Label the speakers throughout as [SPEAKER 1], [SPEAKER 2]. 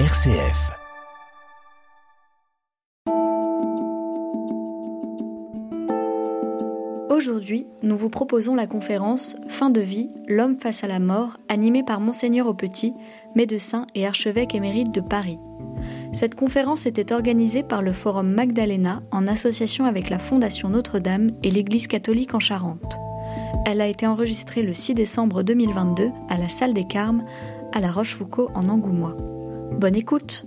[SPEAKER 1] RCF.
[SPEAKER 2] Aujourd'hui, nous vous proposons la conférence Fin de vie, l'homme face à la mort, animée par Monseigneur Au Petit, médecin et archevêque émérite de Paris. Cette conférence était organisée par le Forum Magdalena en association avec la Fondation Notre-Dame et l'Église catholique en Charente. Elle a été enregistrée le 6 décembre 2022 à la Salle des Carmes, à La Rochefoucauld en Angoumois. Bonne écoute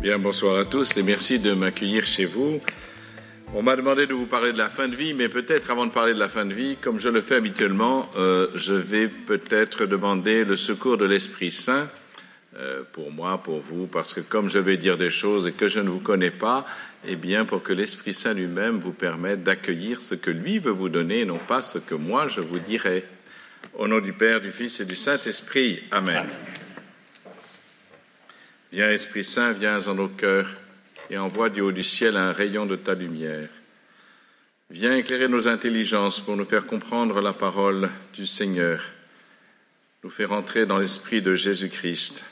[SPEAKER 3] Bien, bonsoir à tous et merci de m'accueillir chez vous. On m'a demandé de vous parler de la fin de vie, mais peut-être avant de parler de la fin de vie, comme je le fais habituellement, euh, je vais peut-être demander le secours de l'Esprit Saint euh, pour moi, pour vous, parce que comme je vais dire des choses et que je ne vous connais pas, eh bien, pour que l'Esprit Saint lui-même vous permette d'accueillir ce que lui veut vous donner, non pas ce que moi je vous dirai. Au nom du Père, du Fils et du Saint-Esprit. Amen. Viens, Esprit Saint, viens en nos cœurs et envoie du haut du ciel un rayon de ta lumière. Viens éclairer nos intelligences pour nous faire comprendre la parole du Seigneur, nous faire entrer dans l'esprit de Jésus-Christ.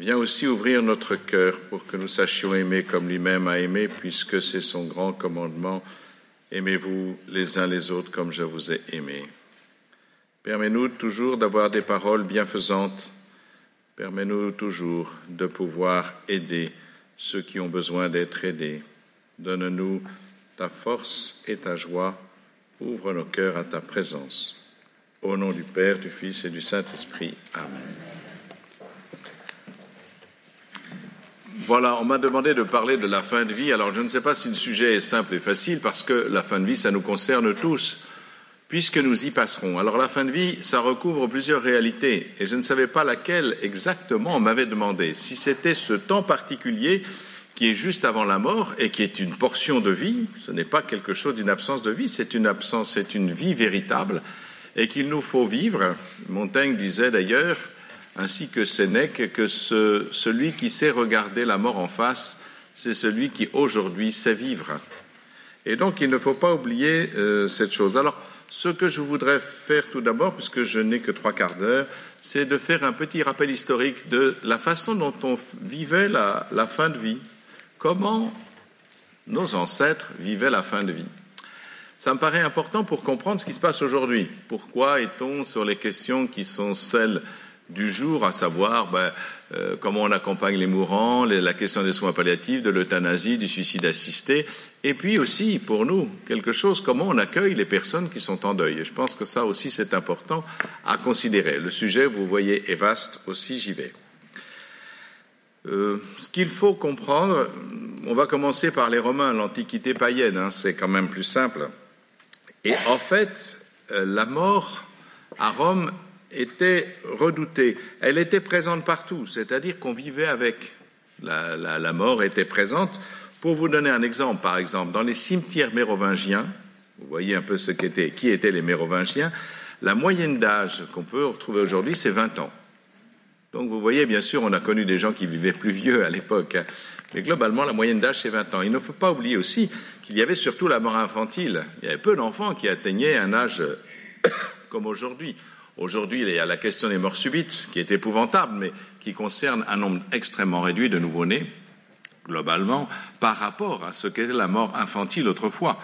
[SPEAKER 3] Viens aussi ouvrir notre cœur pour que nous sachions aimer comme lui-même a aimé, puisque c'est son grand commandement. Aimez-vous les uns les autres comme je vous ai aimés. Permets-nous toujours d'avoir des paroles bienfaisantes. Permets-nous toujours de pouvoir aider ceux qui ont besoin d'être aidés. Donne-nous ta force et ta joie. Ouvre nos cœurs à ta présence. Au nom du Père, du Fils et du Saint-Esprit. Amen. Voilà, on m'a demandé de parler de la fin de vie. Alors je ne sais pas si le sujet est simple et facile parce que la fin de vie, ça nous concerne tous puisque nous y passerons. Alors la fin de vie, ça recouvre plusieurs réalités, et je ne savais pas laquelle exactement on m'avait demandé. Si c'était ce temps particulier qui est juste avant la mort et qui est une portion de vie, ce n'est pas quelque chose d'une absence de vie, c'est une absence, c'est une vie véritable, et qu'il nous faut vivre. Montaigne disait d'ailleurs, ainsi que Sénèque, que ce, celui qui sait regarder la mort en face, c'est celui qui aujourd'hui sait vivre. Et donc il ne faut pas oublier euh, cette chose. Alors, ce que je voudrais faire tout d'abord, puisque je n'ai que trois quarts d'heure, c'est de faire un petit rappel historique de la façon dont on vivait la, fin de vie, comment nos ancêtres vivaient la fin de vie. Ça me paraît important pour comprendre ce qui se passe aujourd'hui. Pourquoi est-on sur les questions qui sont celles du jour, à savoir ben, euh, comment on accompagne les mourants, la question des soins palliatifs, de l'euthanasie, du suicide assisté, et puis aussi pour nous quelque chose comment on accueille les personnes qui sont en deuil. Et je pense que ça aussi c'est important à considérer. Le sujet, vous voyez, est vaste aussi, j'y vais. Euh, ce qu'il faut comprendre, on va commencer par les Romains, l'Antiquité païenne, hein, c'est quand même plus simple. Et en fait, euh, la mort à Rome était redoutée. Elle était présente partout, c'est-à-dire qu'on vivait avec. La, mort était présente. Pour vous donner un exemple, par exemple, dans les cimetières mérovingiens, vous voyez un peu ce qu'étaient, qui étaient les mérovingiens, la moyenne d'âge qu'on peut retrouver aujourd'hui, c'est 20 ans. Donc vous voyez, bien sûr, on a connu des gens qui vivaient plus vieux à l'époque, hein, mais globalement, la moyenne d'âge, c'est 20 ans. Il ne faut pas oublier aussi qu'il y avait surtout la mort infantile. Il y avait peu d'enfants qui atteignaient un âge comme aujourd'hui. Aujourd'hui, il y a la question des morts subites, qui est épouvantable, mais qui concerne un nombre extrêmement réduit de nouveau-nés, globalement, par rapport à ce qu'était la mort infantile autrefois.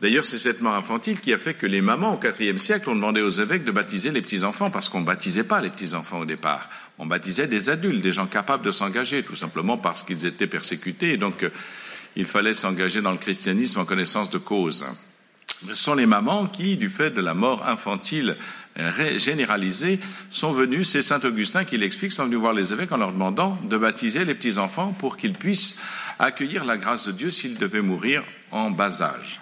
[SPEAKER 3] D'ailleurs, c'est cette mort infantile qui a fait que les mamans, au IVe siècle, ont demandé aux évêques de baptiser les petits-enfants, parce qu'on ne baptisait pas les petits-enfants au départ. On baptisait des adultes, des gens capables de s'engager, tout simplement parce qu'ils étaient persécutés, et donc euh, il fallait s'engager dans le christianisme en connaissance de cause. Ce sont les mamans qui, du fait de la mort infantile généralisée, sont venus, c'est Saint Augustin qui l'explique, sont venus voir les évêques en leur demandant de baptiser les petits-enfants pour qu'ils puissent accueillir la grâce de Dieu s'ils devaient mourir en bas âge.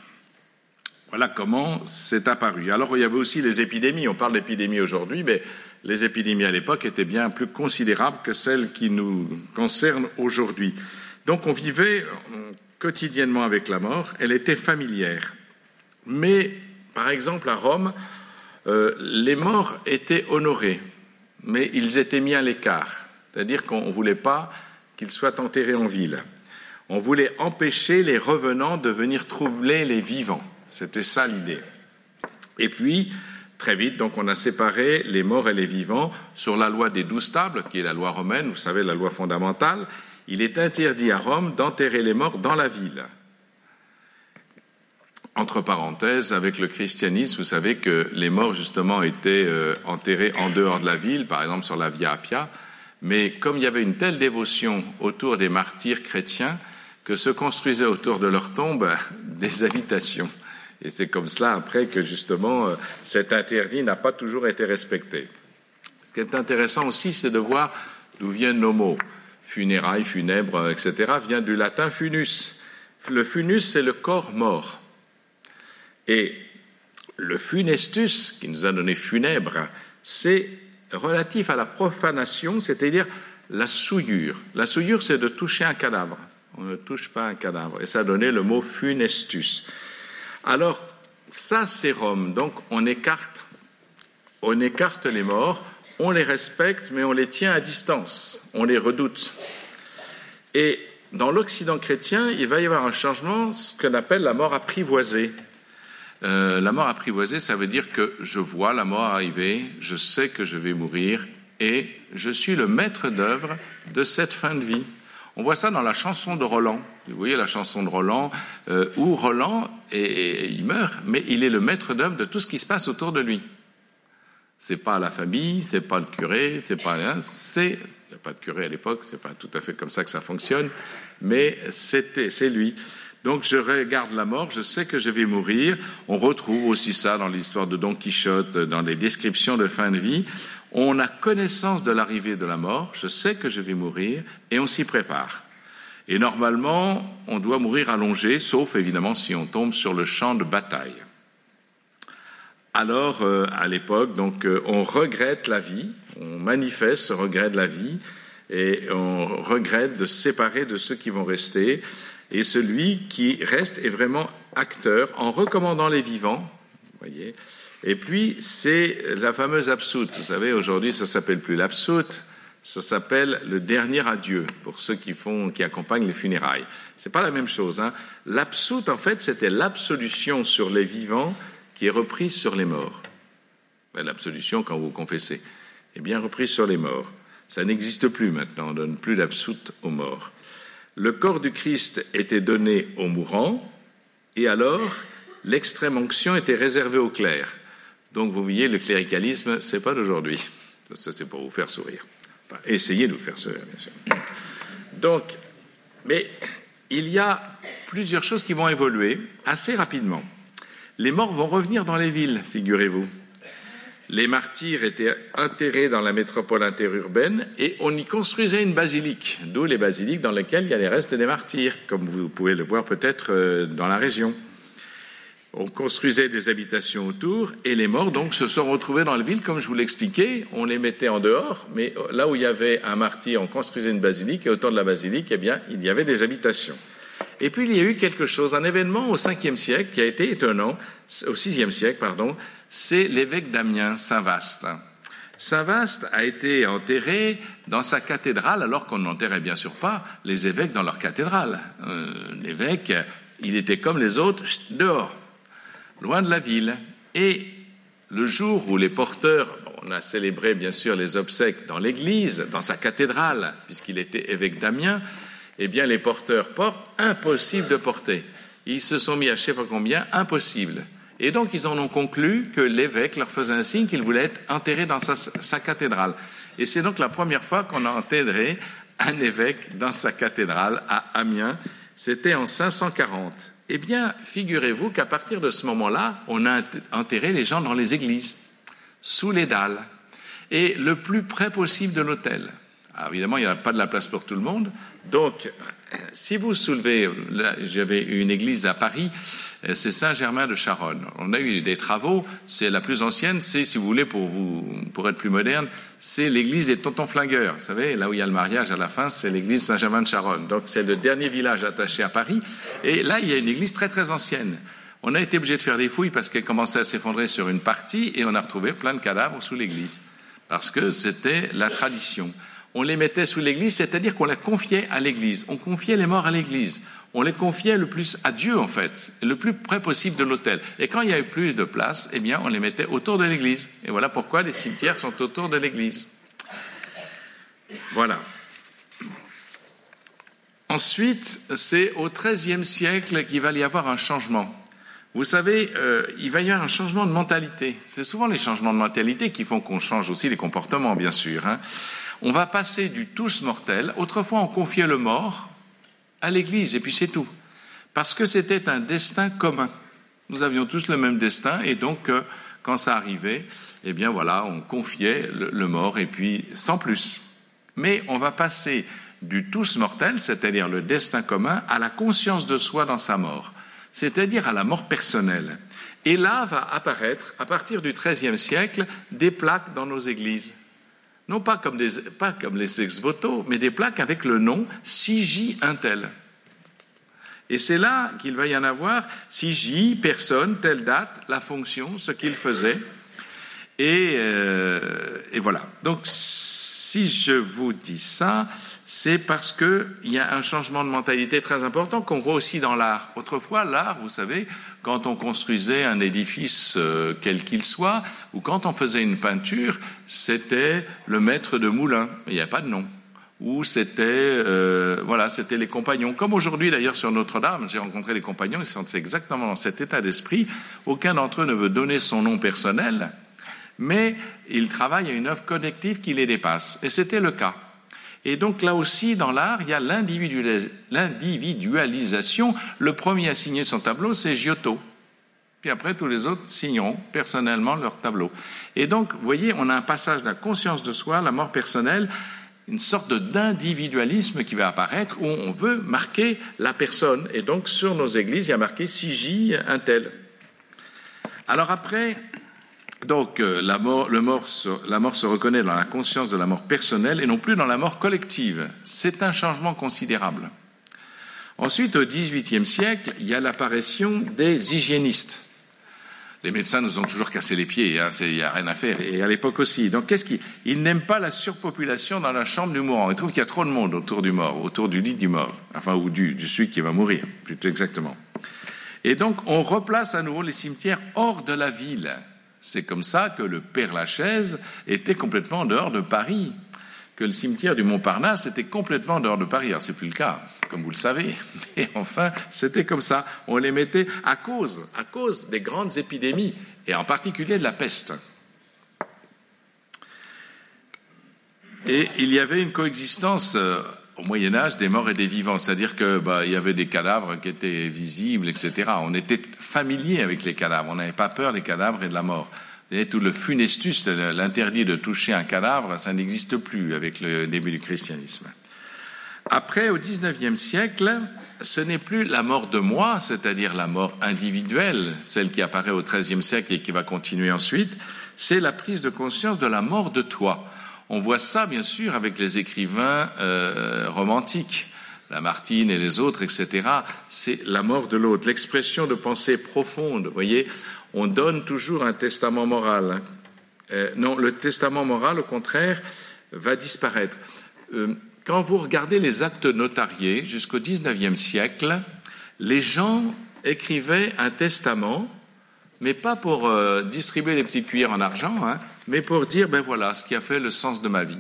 [SPEAKER 3] Voilà comment c'est apparu. Alors il y avait aussi les épidémies. On parle d'épidémies aujourd'hui, mais les épidémies à l'époque étaient bien plus considérables que celles qui nous concernent aujourd'hui. Donc on vivait quotidiennement avec la mort. Elle était familière. Mais, par exemple, à Rome, euh, les morts étaient honorés, mais ils étaient mis à l'écart. C'est-à-dire qu'on ne voulait pas qu'ils soient enterrés en ville. On voulait empêcher les revenants de venir troubler les vivants. C'était ça l'idée. Et puis, Très vite, donc, on a séparé les morts et les vivants sur la loi des douze tables, qui est la loi romaine, vous savez, la loi fondamentale. Il est interdit à Rome d'enterrer les morts dans la ville. Entre parenthèses, avec le christianisme, vous savez que les morts, justement, étaient euh, enterrés en dehors de la ville, par exemple sur la Via Appia, mais comme il y avait une telle dévotion autour des martyrs chrétiens, que se construisaient autour de leur tombe des habitations. Et c'est comme cela, après, que justement, euh, cet interdit n'a pas toujours été respecté. Ce qui est intéressant aussi, c'est de voir d'où viennent nos mots. Funérailles, funèbres, etc., vient du latin funus. Le funus, c'est le corps mort. Et le funestus, qui nous a donné funèbre, c'est relatif à la profanation, c'est-à-dire la souillure. La souillure, c'est de toucher un cadavre. On ne touche pas un cadavre. Et ça a donné le mot funestus. Alors, ça, c'est Rome. Donc, on écarte, on écarte les morts, on les respecte, mais on les tient à distance, on les redoute. Et dans l'Occident chrétien, il va y avoir un changement, ce qu'on appelle la mort apprivoisée. Euh, la mort apprivoisée, ça veut dire que je vois la mort arriver, je sais que je vais mourir, et je suis le maître d'œuvre de cette fin de vie. On voit ça dans la chanson de Roland. Vous voyez la chanson de Roland, euh, où Roland, il meurt, mais il est le maître d'œuvre de tout ce qui se passe autour de lui. C'est pas la famille, c'est pas le curé, c'est pas rien, c'est il n'y a pas de curé à l'époque, c'est pas tout à fait comme ça que ça fonctionne, mais c'est lui. Donc je regarde la mort, je sais que je vais mourir. On retrouve aussi ça dans l'histoire de Don Quichotte, dans les descriptions de fin de vie. On a connaissance de l'arrivée de la mort, je sais que je vais mourir, et on s'y prépare. Et normalement, on doit mourir allongé, sauf évidemment si on tombe sur le champ de bataille. Alors, euh, à l'époque, donc, euh, on regrette la vie, on manifeste ce regret de la vie, et on regrette de se séparer de ceux qui vont rester. Et celui qui reste est vraiment acteur en recommandant les vivants. Voyez. Et puis, c'est la fameuse absoute. Vous savez, aujourd'hui, ça s'appelle plus l'absoute, ça s'appelle le dernier adieu pour ceux qui font, qui accompagnent les funérailles. C'est pas la même chose. Hein. L'absoute, en fait, c'était l'absolution sur les vivants qui est reprise sur les morts. L'absolution quand vous confessez est bien reprise sur les morts. Ça n'existe plus maintenant. On ne donne plus l'absoute aux morts. Le corps du Christ était donné aux mourants, et alors l'extrême onction était réservée aux clercs. Donc vous voyez, le cléricalisme, c'est pas d'aujourd'hui. Ça, c'est pour vous faire sourire. Essayez de vous faire sourire, bien sûr. Donc, mais il y a plusieurs choses qui vont évoluer assez rapidement. Les morts vont revenir dans les villes, figurez-vous. Les martyrs étaient enterrés dans la métropole interurbaine et on y construisait une basilique, d'où les basiliques dans lesquelles il y a les restes des martyrs, comme vous pouvez le voir peut-être euh, dans la région. On construisait des habitations autour et les morts donc se sont retrouvés dans la ville, comme je vous l'expliquais. On les mettait en dehors, mais là où il y avait un martyr, on construisait une basilique et autour de la basilique, eh bien, il y avait des habitations. Et puis il y a eu quelque chose, un événement au 5e siècle qui a été étonnant, au 6e siècle, pardon, c'est l'évêque d'Amiens, Saint Vaste. Saint Vaste a été enterré dans sa cathédrale, alors qu'on n'enterrait bien sûr pas les évêques dans leur cathédrale. Euh, l'évêque, il était comme les autres, dehors loin de la ville. Et le jour où les porteurs, on a célébré bien sûr les obsèques dans l'église, dans sa cathédrale, puisqu'il était évêque d'Amiens, eh bien les porteurs portent, impossible de porter. Ils se sont mis à je sais pas combien, impossible. Et donc ils en ont conclu que l'évêque leur faisait un signe qu'il voulait être enterré dans sa, cathédrale. Et c'est donc la première fois qu'on a enterré un évêque dans sa cathédrale à Amiens. C'était en 540. Eh bien, figurez-vous qu'à partir de ce moment-là, on a enterré les gens dans les églises, sous les dalles, et le plus près possible de l'autel. évidemment, il n'y a pas de la place pour tout le monde. Donc, si vous soulevez, j'avais une église à Paris, euh, c'est Saint-Germain de Charonne. On a eu des travaux, c'est la plus ancienne, c'est, si vous voulez, pour, être plus moderne, c'est l'église des tontons flingueurs. Vous savez, là où il y a le mariage à la fin, c'est l'église Saint-Germain de Charonne. Donc c'est le dernier village attaché à Paris. Et là, il y a une église très très ancienne. On a été obligé de faire des fouilles parce qu'elle commençait à s'effondrer sur une partie et on a retrouvé plein de cadavres sous l'église. Parce que c'était la tradition. On les mettait sous l'église, c'est-à-dire qu'on les confiait à l'église. On confiait les morts à l'église. On les confiait le plus à Dieu, en fait, le plus près possible de l'autel. Et quand il y avait plus de place, eh bien, on les mettait autour de l'église. Et voilà pourquoi les cimetières sont autour de l'église. Voilà. Ensuite, c'est au XIIIe siècle qu'il va y avoir un changement. Vous savez, euh, il va y avoir un changement de mentalité. C'est souvent les changements de mentalité qui font qu'on change aussi les comportements, bien sûr. Hein. On va passer du tous mortel. Autrefois, on confiait le mort à l'Église, et puis c'est tout. Parce que c'était un destin commun. Nous avions tous le même destin, et donc, euh, quand ça arrivait, eh bien voilà, on confiait le, mort, et puis sans plus. Mais on va passer du tous mortel, c'est-à-dire le destin commun, à la conscience de soi dans sa mort, c'est-à-dire à la mort personnelle. Et là va apparaître, à partir du XIIIe siècle, des plaques dans nos églises non pas comme, pas comme les ex-voto, mais des plaques avec le nom CJ Intel. Et c'est là qu'il va y en avoir CJ, personne, telle date, la fonction, ce qu'il faisait. Et, euh, et, voilà. Donc, si je vous dis ça, c'est parce qu'il y a un changement de mentalité très important qu'on voit aussi dans l'art. Autrefois, l'art, vous savez, quand on construisait un édifice euh, quel qu'il soit, ou quand on faisait une peinture, c'était le maître de moulin. Il n'y a pas de nom. Ou c'était, euh, voilà, c'était les compagnons. Comme aujourd'hui d'ailleurs sur Notre-Dame, j'ai rencontré les compagnons, ils sont exactement dans cet état d'esprit. Aucun d'entre eux ne veut donner son nom personnel, mais ils travaillent à une œuvre collective qui les dépasse. Et c'était le cas. Et donc là aussi, dans l'art, il y a l'individualisation. Le premier à signer son tableau, c'est Giotto. Puis après, tous les autres signeront personnellement leur tableau. Et donc, vous voyez, on a un passage de la conscience de soi, la mort personnelle, une sorte d'individualisme qui va apparaître où on veut marquer la personne. Et donc, sur nos églises, il y a marqué Sigi un tel. Alors après, donc euh, la mort, se reconnaît dans la conscience de la mort personnelle et non plus dans la mort collective. C'est un changement considérable. Ensuite, au XVIIIe siècle, il y a l'apparition des hygiénistes. Les médecins nous ont toujours cassé les pieds, hein, il n'y a rien à faire, et à l'époque aussi. Donc, qu'est-ce qu'ils n'aiment pas la surpopulation dans la chambre du mourant. Ils trouvent qu'il y a trop de monde autour du mort, autour du lit du mort, enfin, ou du, du celui qui va mourir, plutôt exactement. Et donc, on replace à nouveau les cimetières hors de la ville. C'est comme ça que le Père Lachaise était complètement en dehors de Paris, que le cimetière du Montparnasse était complètement en dehors de Paris. Alors, c'est plus le cas, comme vous le savez, mais enfin, c'était comme ça. On les mettait à cause, à cause des grandes épidémies, et en particulier de la peste. Et il y avait une coexistence euh, au Moyen Âge des morts et des vivants, c'est-à-dire que bah, il y avait des cadavres qui étaient visibles, etc. On était familier avec les cadavres, on n'avait pas peur des cadavres et de la mort. Et tout le funestus, l'interdit de toucher un cadavre, ça n'existe plus avec le début du christianisme. Après, au XIXe siècle, ce n'est plus la mort de moi, c'est-à-dire la mort individuelle, celle qui apparaît au XIIIe siècle et qui va continuer ensuite, c'est la prise de conscience de la mort de toi. On voit ça, bien sûr, avec les écrivains euh, romantiques, Lamartine et les autres, etc. C'est la mort de l'autre, l'expression de pensée profonde. Voyez, on donne toujours un testament moral. Hein. Euh, non, le testament moral, au contraire, va disparaître. Euh, quand vous regardez les actes notariés jusqu'au XIXe siècle, les gens écrivaient un testament, mais pas pour distribuer les petites cuillères en argent, hein, mais pour dire, ben voilà, ce qui a fait le sens de ma vie.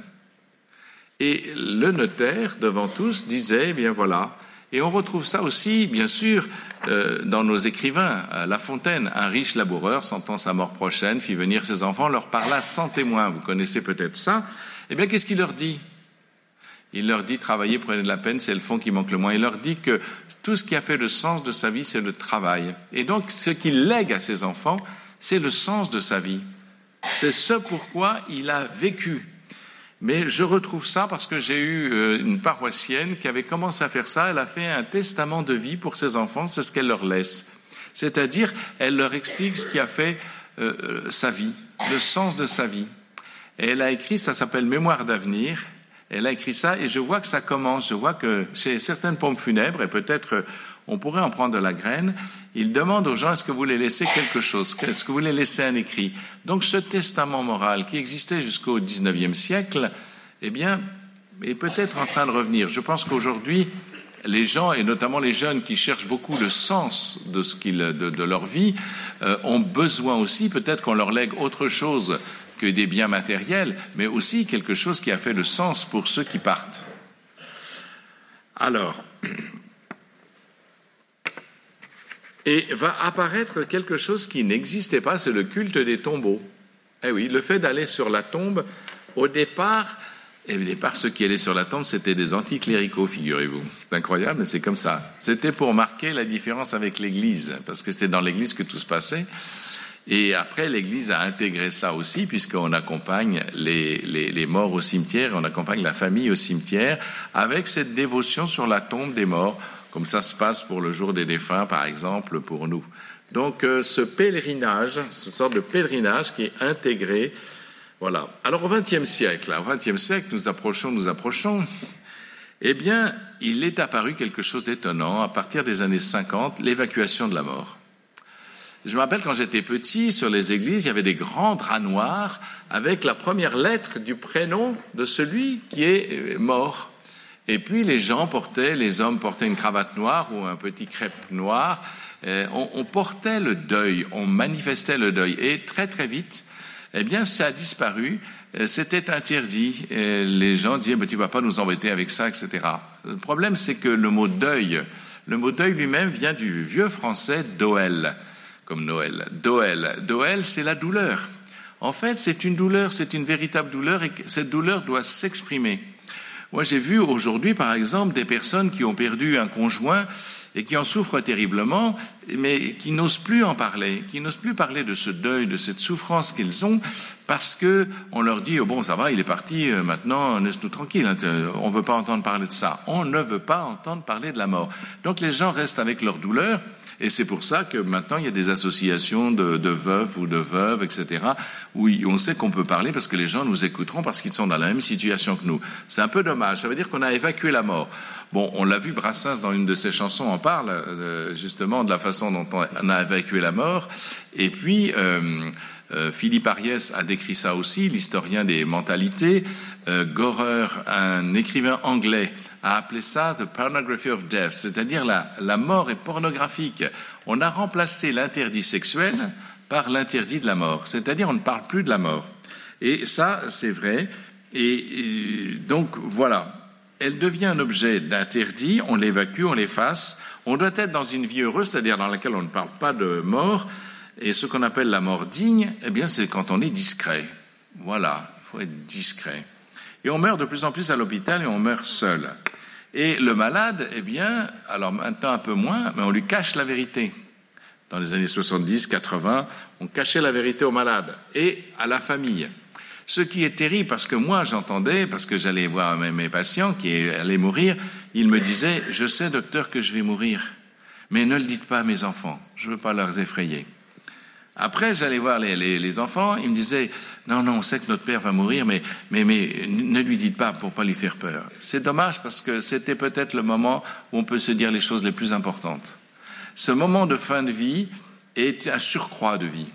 [SPEAKER 3] Et le notaire, devant tous, disait, bien voilà, et on retrouve ça aussi, bien sûr, euh, dans nos écrivains. La Fontaine, un riche laboureur, sentant sa mort prochaine, fit venir ses enfants, leur parla sans témoin. Vous connaissez peut-être ça. Eh bien, qu'est-ce qu'il leur dit? Il leur dit, travaillez, prenez de la peine, c'est le fond qui manque le moins. Il leur dit que tout ce qui a fait le sens de sa vie, c'est le travail. Et donc, ce qu'il lègue à ses enfants, c'est le sens de sa vie. C'est ce pourquoi il a vécu. Mais je retrouve ça parce que j'ai eu euh, une paroissienne qui avait commencé à faire ça. Elle a fait un testament de vie pour ses enfants, c'est ce qu'elle leur laisse. C'est-à-dire, elle leur explique ce qui a fait euh, euh, sa vie, le sens de sa vie. Et elle a écrit, ça s'appelle Mémoire d'avenir. Elle a écrit ça et je vois que ça commence. Je vois que chez certaines pompes funèbres, et peut-être on pourrait en prendre de la graine, il demande aux gens est-ce que vous voulez laisser quelque chose? Est-ce que vous voulez laisser un écrit? Donc ce testament moral qui existait jusqu'au XIXe siècle, eh bien, est peut-être en train de revenir. Je pense qu'aujourd'hui, les gens, et notamment les jeunes qui cherchent beaucoup le sens de, ce qu'ils, de, leur vie, euh, ont besoin aussi, peut-être qu'on leur lègue autre chose que des biens matériels, mais aussi quelque chose qui a fait le sens pour ceux qui partent. Alors, et va apparaître quelque chose qui n'existait pas, c'est le culte des tombeaux. Eh oui, le fait d'aller sur la tombe, au départ, et au départ, ceux qui allaient sur la tombe, c'était des anticléricaux, figurez-vous. C'est incroyable, mais c'est comme ça. C'était pour marquer la différence avec l'Église, parce que c'était dans l'Église que tout se passait. Et après, l'Église a intégré ça aussi, puisqu'on accompagne les, les, morts au cimetière, on accompagne la famille au cimetière, avec cette dévotion sur la tombe des morts, comme ça se passe pour le jour des défunts, par exemple, pour nous. Donc, euh, ce pèlerinage, cette sorte de pèlerinage qui est intégré, voilà. Alors, au XXe siècle, au XXe siècle, nous approchons, nous approchons. Eh bien, il est apparu quelque chose d'étonnant à partir des années 50, l'évacuation de la mort. Je me rappelle quand j'étais petit, sur les églises, il y avait des grands draps noirs avec la première lettre du prénom de celui qui est euh, mort. Et puis les gens portaient, les hommes portaient une cravate noire ou un petit crêpe noir. Euh, on, portait le deuil, on manifestait le deuil. Et très très vite, eh bien, ça a disparu. Euh, c'était interdit. les gens disaient, mais tu vas pas nous embêter avec ça, etc. Le problème, c'est que le mot deuil, le mot deuil lui-même vient du vieux français doel comme Noël. Doel. Doel, c'est la douleur. En fait, c'est une douleur, c'est une véritable douleur et cette douleur doit s'exprimer. Moi, j'ai vu aujourd'hui, par exemple, des personnes qui ont perdu un conjoint et qui en souffrent terriblement, mais qui n'osent plus en parler, qui n'osent plus parler de ce deuil, de cette souffrance qu'ils ont, parce que on leur dit oh bon, ça va, il est parti, euh, maintenant laisse-nous tranquille, hein, on ne veut pas entendre parler de ça, on ne veut pas entendre parler de la mort. Donc les gens restent avec leur douleur et c'est pour ça que maintenant, il y a des associations de, veufs ou de veuves, etc., où on sait qu'on peut parler parce que les gens nous écouteront parce qu'ils sont dans la même situation que nous. C'est un peu dommage. Ça veut dire qu'on a évacué la mort. Bon, on l'a vu, Brassens, dans une de ses chansons, en parle euh, justement de la façon dont on a évacué la mort. Et puis, euh, euh, Philippe Ariès a décrit ça aussi, l'historien des mentalités. Gorer, un écrivain anglais, a appelé ça the pornography of death, c'est-à-dire la, la mort est pornographique. On a remplacé l'interdit sexuel par l'interdit de la mort, c'est-à-dire on ne parle plus de la mort. Et ça, c'est vrai. Et, donc voilà, elle devient un objet d'interdit, on l'évacue, on l'efface. On doit être dans une vie heureuse, c'est-à-dire dans laquelle on ne parle pas de mort. Et ce qu'on appelle la mort digne, eh bien, c'est quand on est discret. Voilà, il faut être discret. Et on meurt de plus en plus à l'hôpital et on meurt seul. Et le malade, eh bien, alors maintenant un peu moins, mais on lui cache la vérité. Dans les années 70, 80, on cachait la vérité au malade et à la famille. Ce qui est terrible, parce que moi j'entendais, parce que j'allais voir mes patients qui allaient mourir, ils me disaient, je sais docteur que je vais mourir, mais ne le dites pas à mes enfants, je ne veux pas leur effrayer. Après, j'allais voir les, enfants, ils me disaient, non, non, on sait que notre père va mourir, mais, mais, mais ne lui dites pas pour pas lui faire peur. C'est dommage parce que c'était peut-être le moment où on peut se dire les choses les plus importantes. Ce moment de fin de vie est un surcroît de vie.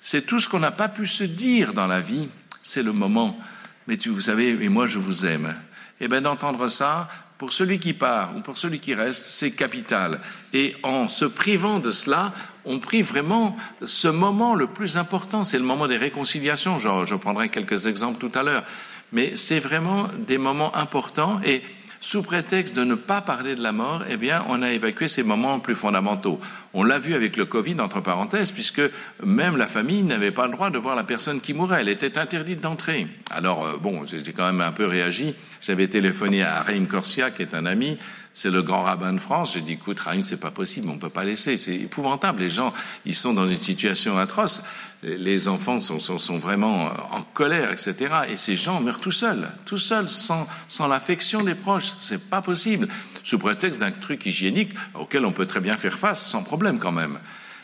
[SPEAKER 3] C'est tout ce qu'on n'a pas pu se dire dans la vie, c'est le moment. Mais tu, vous savez, mais moi je vous aime. Eh bien, d'entendre ça, pour celui qui part ou pour celui qui reste, c'est capital. Et en se privant de cela, on prive vraiment ce moment le plus important, c'est le moment des réconciliations. Je, prendrai quelques exemples tout à l'heure. Mais c'est vraiment des moments importants et sous prétexte de ne pas parler de la mort, eh bien, on a évacué ces moments plus fondamentaux. On l'a vu avec le Covid, entre parenthèses, puisque même la famille n'avait pas le droit de voir la personne qui mourait. Elle était interdite d'entrer. Alors, euh, bon, j'ai quand même un peu réagi. J'avais téléphoné à Raïm Corsia, qui est un ami, c'est le grand rabbin de France. J'ai dit, écoute, Raïm, c'est pas possible, on peut pas laisser. C'est épouvantable. Les gens, ils sont dans une situation atroce. Les enfants sont, sont, sont, vraiment en colère, etc. Et ces gens meurent tout seuls, tout seuls, sans, sans l'affection des proches. C'est pas possible. Sous prétexte d'un truc hygiénique auquel on peut très bien faire face, sans problème quand même.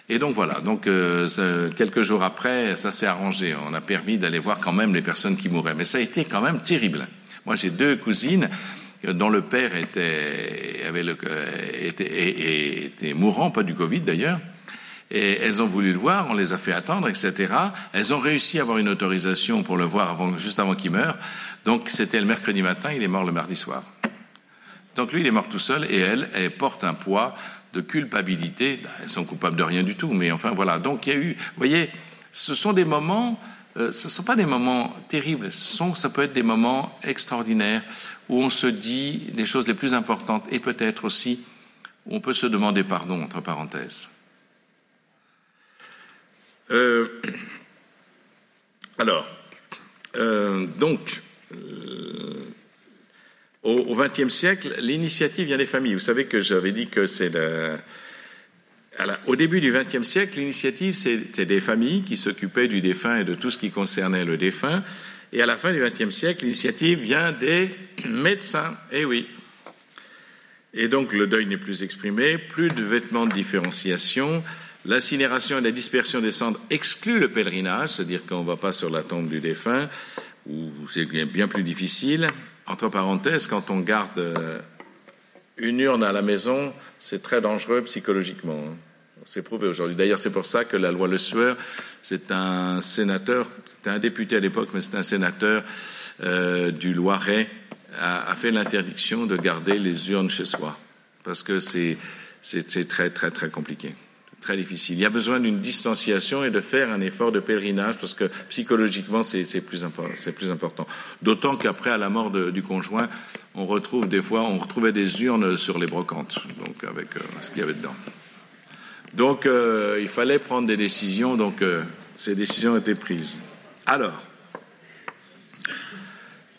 [SPEAKER 3] Et donc voilà, donc euh, quelques jours après, ça s'est arrangé. On a permis d'aller voir quand même les personnes qui mouraient. Mais ça a été quand même terrible. Moi, j'ai deux cousines dont le père était, avait était, mourant, pas du Covid d'ailleurs. Et elles ont voulu le voir, on les a fait attendre, etc. Elles ont réussi à avoir une autorisation pour le voir juste avant qu'il meure. Donc c'était le mercredi matin, il est mort le mardi soir. Donc lui, il est mort tout seul et elles, elles portent un poids de culpabilité. Elles sont coupables de rien du tout, mais enfin voilà. Donc il y a eu, vous voyez, ce sont des moments, euh, ce ne sont pas des moments terribles, ça peut être des moments extraordinaires où on se dit les choses les plus importantes et peut-être aussi où on peut se demander pardon, entre parenthèses. Euh, alors, euh, donc, au XXe siècle, l'initiative vient des familles. Vous savez que j'avais dit que c'est au début du XXe siècle, l'initiative, c'était des familles qui s'occupaient du défunt et de tout ce qui concernait le défunt. Et à la fin du XXe siècle, l'initiative vient des médecins. Eh oui. Et donc le deuil n'est plus exprimé, plus de vêtements de différenciation. L'incinération et la dispersion des cendres excluent le pèlerinage, c'est-à-dire qu'on ne va pas sur la tombe du défunt, où c'est bien plus difficile. Entre parenthèses, quand on garde euh, une urne à la maison, c'est très dangereux psychologiquement. C'est prouvé aujourd'hui. D'ailleurs, c'est pour ça que la loi Le Sueur, c'est un sénateur, c'était un député à l'époque, mais c'est un sénateur euh, du Loiret, a, a fait l'interdiction de garder les urnes chez soi, parce que c'est très, très, très compliqué très difficile. Il y a besoin d'une distanciation et de faire un effort de pèlerinage parce que psychologiquement, c'est plus, plus, important. D'autant qu'après, à la mort du conjoint, on retrouve des fois, on retrouvait des urnes sur les brocantes, donc avec euh, ce qu'il y avait dedans. Donc, euh, il fallait prendre des décisions, donc euh, ces décisions étaient prises. Alors,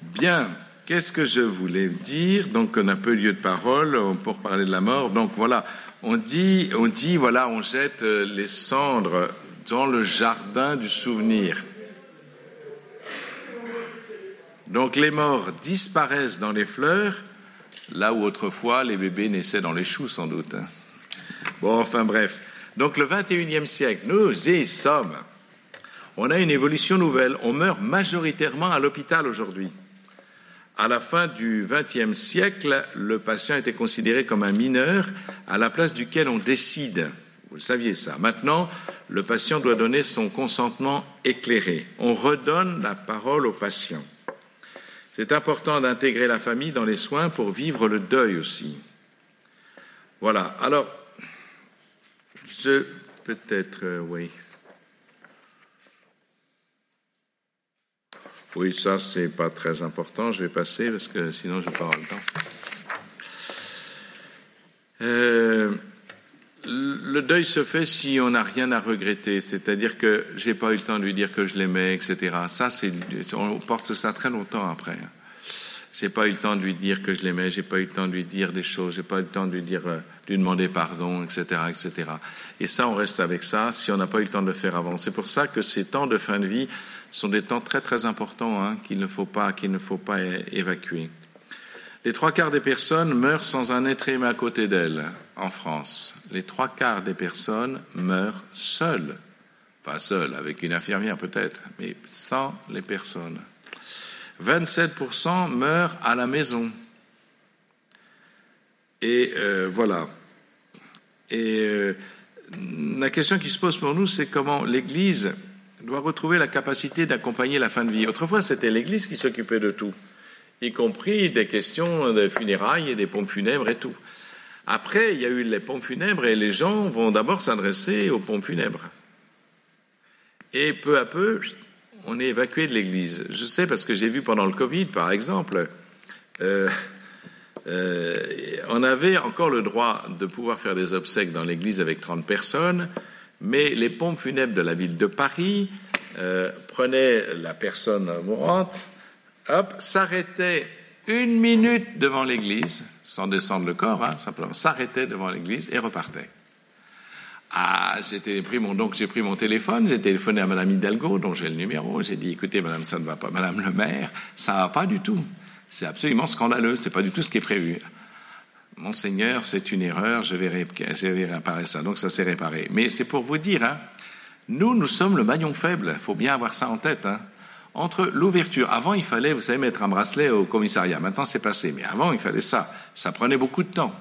[SPEAKER 3] bien, qu'est-ce que je voulais dire? Donc, on a peu lieu de parole pour parler de la mort. Donc, voilà, on dit, on dit, voilà, on jette euh, les cendres dans le jardin du souvenir. Donc les morts disparaissent dans les fleurs, là où autrefois les bébés naissaient dans les choux sans doute. Hein. Bon, enfin bref. Donc le 21e siècle, nous y sommes. On a une évolution nouvelle. On meurt majoritairement à l'hôpital aujourd'hui. À la fin du XXe siècle, le patient était considéré comme un mineur à la place duquel on décide. Vous le saviez ça. Maintenant, le patient doit donner son consentement éclairé. On redonne la parole au patient. C'est important d'intégrer la famille dans les soins pour vivre le deuil aussi. Voilà. Alors, je peut-être, euh, oui. Oui, ça, c'est pas très important. Je vais passer parce que sinon, je vais pas le temps. Euh, le deuil se fait si on n'a rien à regretter, c'est-à-dire que j'ai pas eu le temps de lui dire que je l'aimais, etc. Ça, on porte ça très longtemps après. J'ai pas eu le temps de lui dire que je l'aimais, j'ai pas eu le temps de lui dire des choses, j'ai pas eu le temps de lui dire, euh, lui demander pardon, etc., etc. Et ça, on reste avec ça si on n'a pas eu le temps de le faire avant. C'est pour ça que ces temps de fin de vie sont des temps très très importants hein, qu'il ne faut pas qu'il ne faut pas évacuer. Les trois quarts des personnes meurent sans un être aimé à côté d'elles en France. Les trois quarts des personnes meurent seules, pas seules, avec une infirmière peut-être, mais sans les personnes. 27% meurent à la maison. Et euh, voilà. Et euh, la question qui se pose pour nous, c'est comment l'Église doit retrouver la capacité d'accompagner la fin de vie. Autrefois, c'était l'Église qui s'occupait de tout, y compris des questions de funérailles et des pompes funèbres et tout. Après, il y a eu les pompes funèbres et les gens vont d'abord s'adresser aux pompes funèbres. Et peu à peu, on est évacué de l'Église. Je sais parce que j'ai vu pendant le Covid, par exemple, euh, euh, on avait encore le droit de pouvoir faire des obsèques dans l'Église avec 30 personnes, mais les pompes funèbres de la ville de Paris euh, prenaient la personne mourante, hop, s'arrêtaient une minute devant l'église, sans descendre le corps, hein, simplement, s'arrêtaient devant l'église et repartaient. Ah, pris mon, donc j'ai pris mon téléphone, j'ai téléphoné à Madame Hidalgo, dont j'ai le numéro, j'ai dit, écoutez, Madame, ça ne va pas, Madame le maire, ça ne va pas du tout. C'est absolument scandaleux, c'est pas du tout ce qui est prévu. Monseigneur, c'est une erreur, je vais, réparer ça. Donc ça s'est réparé. Mais c'est pour vous dire, hein, nous, nous sommes le maillon faible. Il faut bien avoir ça en tête. Hein. Entre l'ouverture, avant il fallait, vous savez, mettre un bracelet au commissariat. Maintenant c'est passé, mais avant il fallait ça. Ça prenait beaucoup de temps.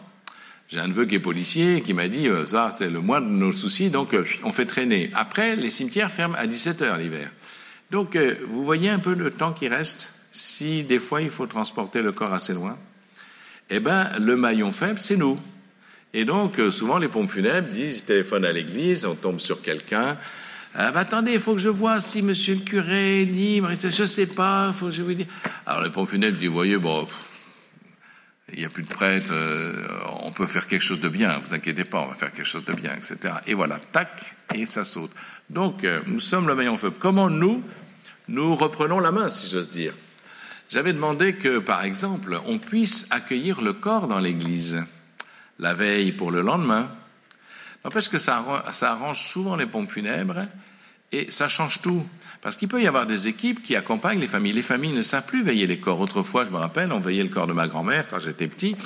[SPEAKER 3] J'ai un neveu qui est policier qui m'a dit euh, ça c'est le moins de nos soucis donc euh, on fait traîner. Après les cimetières ferment à 17 heures l'hiver. Donc euh, vous voyez un peu le temps qui reste si des fois il faut transporter le corps assez loin. Eh ben le maillon faible c'est nous. Et donc souvent les pompes funèbres disent téléphone à l'église, on tombe sur quelqu'un. Ah, bah, attendez, il faut que je vois si monsieur le curé est libre. Je sais pas, faut que je vous dise. Alors les pompes funèbres disent, voyez, bon, il n'y a plus de prêtre, euh, on peut faire quelque chose de bien, vous inquiétez pas, on va faire quelque chose de bien, etc. Et voilà, tac, et ça saute. Donc, euh, nous sommes le maillon faible. Comment nous, nous reprenons la main, si j'ose dire? J'avais demandé que, par exemple, on puisse accueillir le corps dans l'église la veille pour le lendemain. N'empêche que ça, arrange souvent les pompes funèbres et ça change tout. Parce qu'il peut y avoir des équipes qui accompagnent les familles. Les familles ne savent plus veiller les corps. Autrefois, je me rappelle, on veillait le corps de ma grand-mère quand j'étais petit.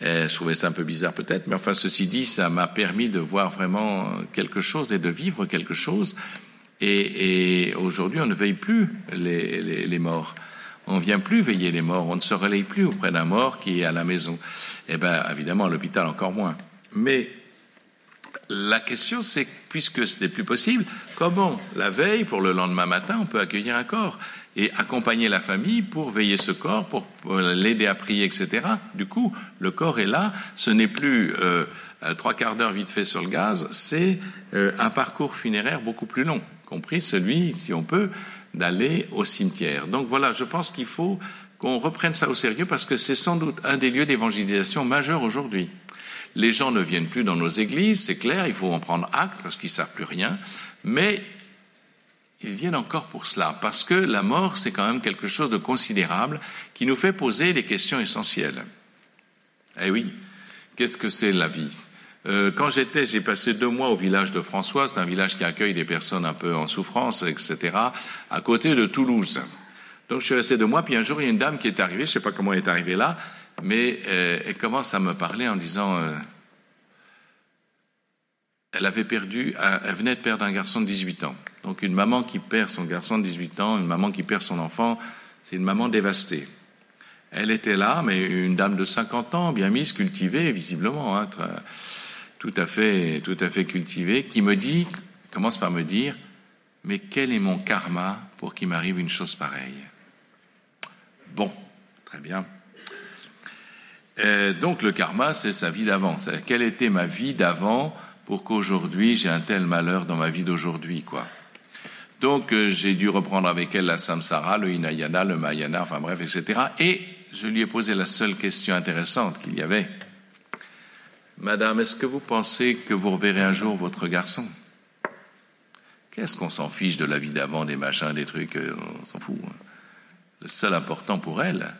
[SPEAKER 3] je trouvais ça un peu bizarre peut-être, mais enfin, ceci dit, ça m'a permis de voir vraiment quelque chose et de vivre quelque chose. Et, aujourd'hui, on ne veille plus les, morts. On vient plus veiller les morts. On ne se relaye plus auprès d'un mort qui est à la maison. Eh bien, évidemment, à l'hôpital encore moins. Mais la question, c'est puisque ce n'est plus possible, comment la veille pour le lendemain matin, on peut accueillir un corps et accompagner la famille pour veiller ce corps, pour l'aider à prier, etc. Du coup, le corps est là. Ce n'est plus euh, trois quarts d'heure vite fait sur le gaz, c'est euh, un parcours funéraire beaucoup plus long, compris celui, si on peut, d'aller au cimetière. Donc voilà, je pense qu'il faut qu'on reprenne ça au sérieux parce que c'est sans doute un des lieux d'évangélisation majeurs aujourd'hui. Les gens ne viennent plus dans nos églises, c'est clair, il faut en prendre acte parce qu'ils ne savent plus rien, mais ils viennent encore pour cela, parce que la mort, c'est quand même quelque chose de considérable qui nous fait poser des questions essentielles. Eh oui, qu'est-ce que c'est la vie? Euh, Quand j'étais, j'ai passé deux mois au village de François, c'est un village qui accueille des personnes un peu en souffrance, etc., à côté de Toulouse. Donc je suis resté deux mois, puis un jour, il y a une dame qui est arrivée, je ne sais pas comment elle est arrivée là, mais euh, elle commence à me parler en disant euh, elle avait perdu, elle venait de perdre un garçon de 18 ans. Donc une maman qui perd son garçon de 18 ans, une maman qui perd son enfant, c'est une maman dévastée. Elle était là, mais une dame de 50 ans, bien mise, cultivée, visiblement, hein, tout à fait, tout cultivée, qui me dit, commence par me dire, mais quel est mon karma pour qu'il m'arrive une chose pareille? Bon, très bien. Euh, donc le karma, c'est sa vie d'avant. Quelle était ma vie d'avant pour qu'aujourd'hui j'ai un tel malheur dans ma vie d'aujourd'hui, quoi? Donc euh, j'ai dû reprendre avec elle la samsara, le hinayana, le mayana, enfin bref, etc. Et je lui ai posé la seule question intéressante qu'il y avait. Madame, est-ce que vous pensez que vous reverrez un jour votre garçon? Qu'est-ce qu'on s'en fiche de la vie d'avant, des machins, des trucs, euh, on s'en fout. Hein. Le seul important pour elle,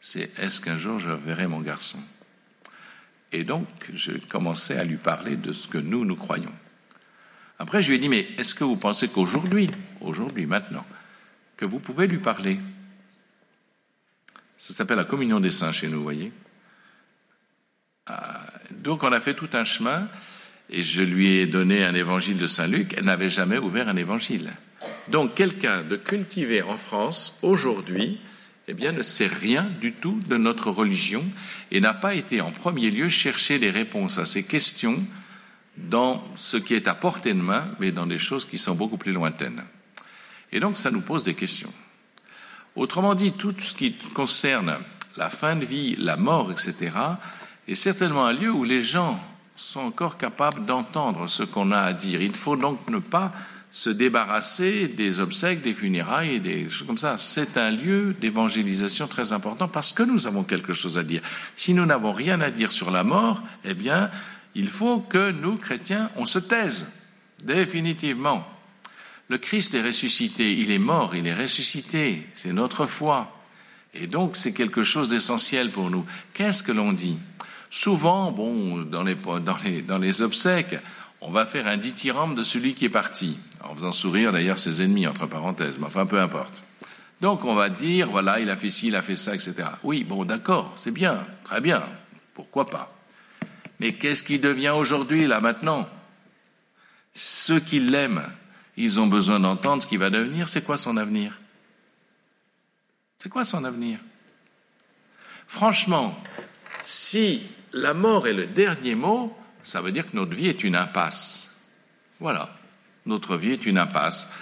[SPEAKER 3] c'est est-ce qu'un jour je verrai mon garçon? Et donc, je commençais à lui parler de ce que nous, nous croyons. Après, je lui ai dit, mais est-ce que vous pensez qu'aujourd'hui, aujourd'hui, maintenant, que vous pouvez lui parler? Ça s'appelle la communion des saints chez nous, voyez. Donc, on a fait tout un chemin et je lui ai donné un évangile de Saint Luc. Elle n'avait jamais ouvert un évangile. Donc, quelqu'un de cultivé en France, aujourd'hui, eh bien, ne sait rien du tout de notre religion et n'a pas été en premier lieu chercher des réponses à ces questions dans ce qui est à portée de main, mais dans des choses qui sont beaucoup plus lointaines. Et donc, ça nous pose des questions. Autrement dit, tout ce qui concerne la fin de vie, la mort, etc., est certainement un lieu où les gens sont encore capables d'entendre ce qu'on a à dire. Il faut donc ne pas se débarrasser des obsèques, des funérailles et des choses comme ça. C'est un lieu d'évangélisation très important parce que nous avons quelque chose à dire. Si nous n'avons rien à dire sur la mort, eh bien, il faut que nous, chrétiens, on se taise, définitivement. Le Christ est ressuscité, il est mort, il est ressuscité, c'est notre foi. Et donc, c'est quelque chose d'essentiel pour nous. Qu'est-ce que l'on dit? Souvent, bon, dans les, obsèques, on va faire un dithyrambe de celui qui est parti, en faisant sourire d'ailleurs ses ennemis, entre parenthèses, mais enfin peu importe. Donc on va dire, voilà, il a fait ci, il a fait ça, etc. Oui, bon, d'accord, c'est bien, très bien, pourquoi pas. Mais qu'est-ce qui devient aujourd'hui, là, maintenant? Ceux qui l'aiment, ils ont besoin d'entendre ce qui va devenir, c'est quoi son avenir? C'est quoi son avenir? Franchement, si la mort est le dernier mot, ça veut dire que notre vie est une impasse. Voilà, notre vie est une impasse.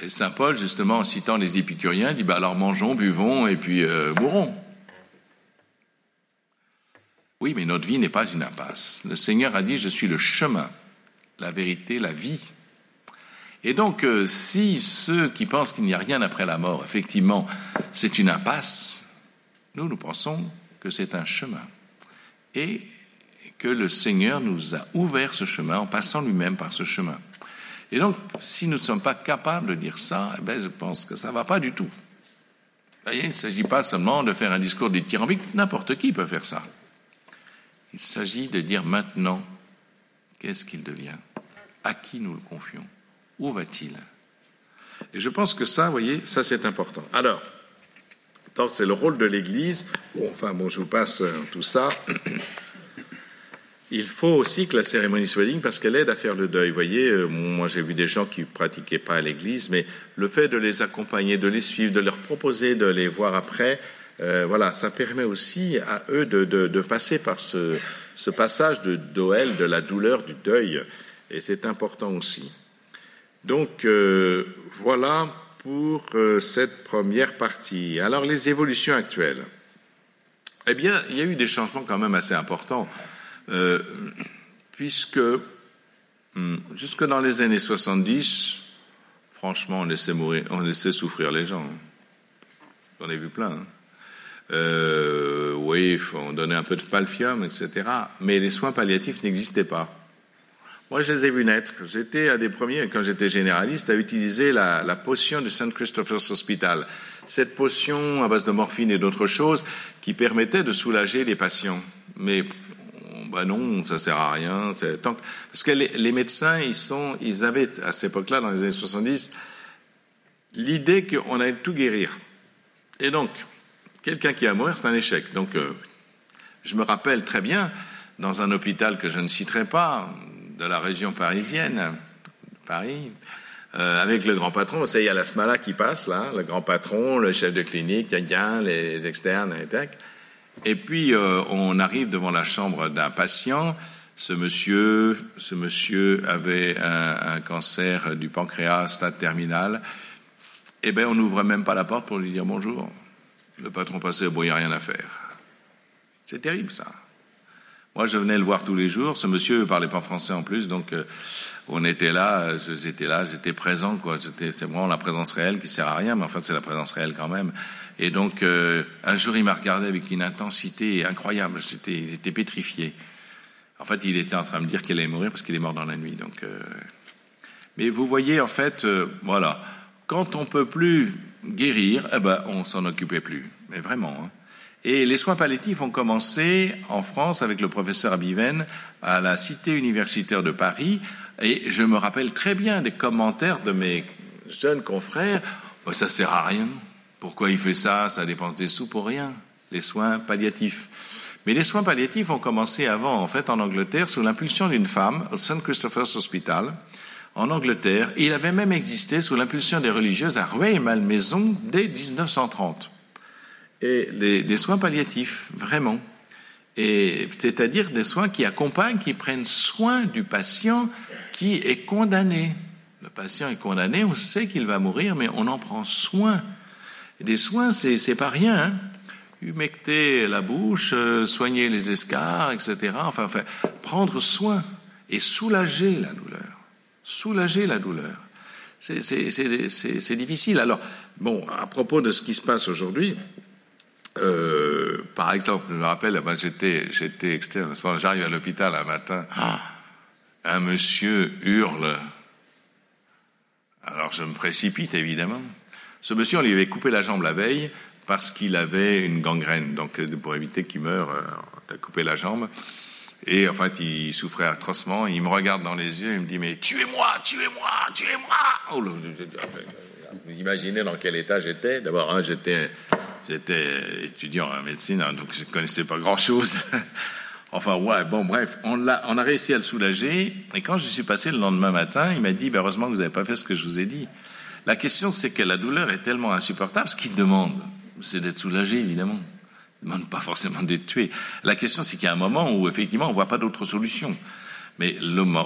[SPEAKER 3] Et Saint Paul, justement, en citant les épicuriens, dit bah alors mangeons, buvons et puis euh, mourons. Oui, mais notre vie n'est pas une impasse. Le Seigneur a dit je suis le chemin, la vérité, la vie. Et donc, euh, si ceux qui pensent qu'il n'y a rien après la mort, effectivement, c'est une impasse, nous, nous pensons que c'est un chemin. Et que le Seigneur nous a ouvert ce chemin en passant lui-même par ce chemin. Et donc, si nous ne sommes pas capables de dire ça, eh bien, je pense que ça ne va pas du tout. Il ne s'agit pas seulement de faire un discours dithyrambique, n'importe qui peut faire ça. Il s'agit de dire maintenant, qu'est-ce qu'il devient? À qui nous le confions? Où va-t-il? Et je pense que ça, vous voyez, ça c'est important. Alors, c'est le rôle de l'Église. Bon, enfin, bon, je vous passe euh, tout ça. Il faut aussi que la cérémonie soit digne parce qu'elle aide à faire le deuil. Vous voyez, euh, moi j'ai vu des gens qui ne pratiquaient pas à l'église, mais le fait de les accompagner, de les suivre, de leur proposer de les voir après, euh, voilà, ça permet aussi à eux de, passer par ce, passage de Noël, de la douleur, du deuil, et c'est important aussi. Donc voilà pour cette première partie. Alors les évolutions actuelles. Eh bien, il y a eu des changements quand même assez importants. Euh, puisque hmm, jusque dans les années 70, franchement, on laissait, mourir, on laissait souffrir les gens. J'en ai vu plein. Hein. Euh, oui, on donnait un peu de palfium, etc. Mais les soins palliatifs n'existaient pas. Moi, je les ai vus naître. J'étais un des premiers, quand j'étais généraliste, à utiliser la, potion du St. Christopher's Hospital. Cette potion à base de morphine et d'autres choses qui permettait de soulager les patients. Mais bah non, ça sert à rien. Parce que les, médecins, ils, sont, ils avaient à cette époque-là, dans les années 70, l'idée qu'on allait tout guérir. Et donc, quelqu'un qui va mourir, c'est un échec. Donc, euh, je me rappelle très bien, dans un hôpital que je ne citerai pas, de la région parisienne, Paris, euh, avec le grand patron, il y a la SMALA qui passe là, le grand patron, le chef de clinique, les externes, et et puis, euh, on arrive devant la chambre d'un patient. Ce monsieur, ce monsieur avait un, cancer du pancréas, stade terminal. Eh bien, on n'ouvrait même pas la porte pour lui dire bonjour. Le patron passait, bon, il n'y a rien à faire. C'est terrible, ça. Moi, je venais le voir tous les jours. Ce monsieur ne parlait pas français en plus, donc euh, on était là, j'étais là, j'étais présent. Quoi. C'est vraiment la présence réelle qui sert à rien, mais en fait, c'est la présence réelle quand même. Et donc, euh, un jour, il m'a regardé avec une intensité incroyable. C'était, il était pétrifié. En fait, il était en train de me dire qu'il allait mourir parce qu'il est mort dans la nuit. Donc, euh, mais vous voyez, en fait, euh, voilà, quand on peut plus guérir, eh ben, on s'en occupait plus. Mais vraiment. Hein. Et les soins palliatifs ont commencé en France avec le professeur Abiven à la Cité universitaire de Paris. Et je me rappelle très bien des commentaires de mes jeunes confrères. Oh, ça sert à rien. Pourquoi il fait ça? Ça dépense des sous pour rien. Les soins palliatifs. Mais les soins palliatifs ont commencé avant, en fait, en Angleterre, sous l'impulsion d'une femme, au St. Christopher's Hospital, en Angleterre. il avait même existé sous l'impulsion des religieuses à Rueil-Malmaison dès 1930. Et des soins palliatifs, vraiment. Et c'est-à-dire des soins qui accompagnent, qui prennent soin du patient qui est condamné. Le patient est condamné, on sait qu'il va mourir, mais on en prend soin des soins, c'est pas rien. Hein. Humecter la bouche, euh, soigner les escarres, etc. Enfin, enfin, prendre soin et soulager la douleur. Soulager la douleur. C'est difficile. Alors, bon, à propos de ce qui se passe aujourd'hui, euh, par exemple, je me rappelle, j'étais, j'étais externe, j'arrive à l'hôpital un matin, ah. un monsieur hurle. Alors je me précipite évidemment. Ce monsieur, on lui avait coupé la jambe la veille parce qu'il avait une gangrène. Donc, pour éviter qu'il meure, euh, on a coupé la jambe. Et en fait, il souffrait atrocement. Il me regarde dans les yeux, il me dit Mais tuez-moi, tuez-moi, tuez-moi oh, Vous imaginez dans quel état j'étais D'abord, hein, j'étais, étudiant en médecine, hein, donc je ne connaissais pas grand-chose. enfin, ouais, bon, bref, on a, réussi à le soulager. Et quand je suis passé le lendemain matin, il m'a dit ben, Heureusement que vous n'avez pas fait ce que je vous ai dit. La question, c'est que la douleur est tellement insupportable. Ce qu'il demande, c'est d'être soulagé, évidemment. ne demande pas forcément d'être tué. La question, c'est qu'il y a un moment où, effectivement, on ne voit pas d'autre solution. Mais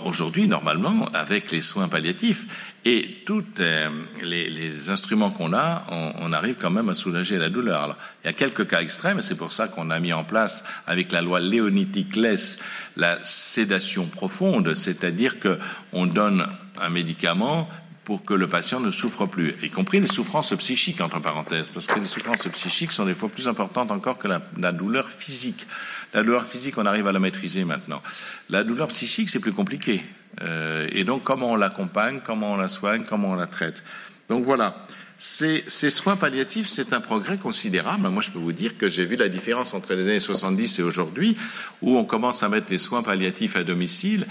[SPEAKER 3] aujourd'hui, normalement, avec les soins palliatifs et tous euh, les, instruments qu'on a, on, arrive quand même à soulager la douleur. Alors, il y a quelques cas extrêmes, et c'est pour ça qu'on a mis en place, avec la loi léonitique less la sédation profonde, c'est-à-dire qu'on donne un médicament pour que le patient ne souffre plus, y compris les souffrances psychiques, entre parenthèses, parce que les souffrances psychiques sont des fois plus importantes encore que la, douleur physique. La douleur physique, on arrive à la maîtriser maintenant. La douleur psychique, c'est plus compliqué. Euh, et donc, comment on l'accompagne, comment on la soigne, comment on la traite. Donc voilà. Ces, ces soins palliatifs, c'est un progrès considérable. Moi, je peux vous dire que j'ai vu la différence entre les années 70 et aujourd'hui, où on commence à mettre les soins palliatifs à domicile.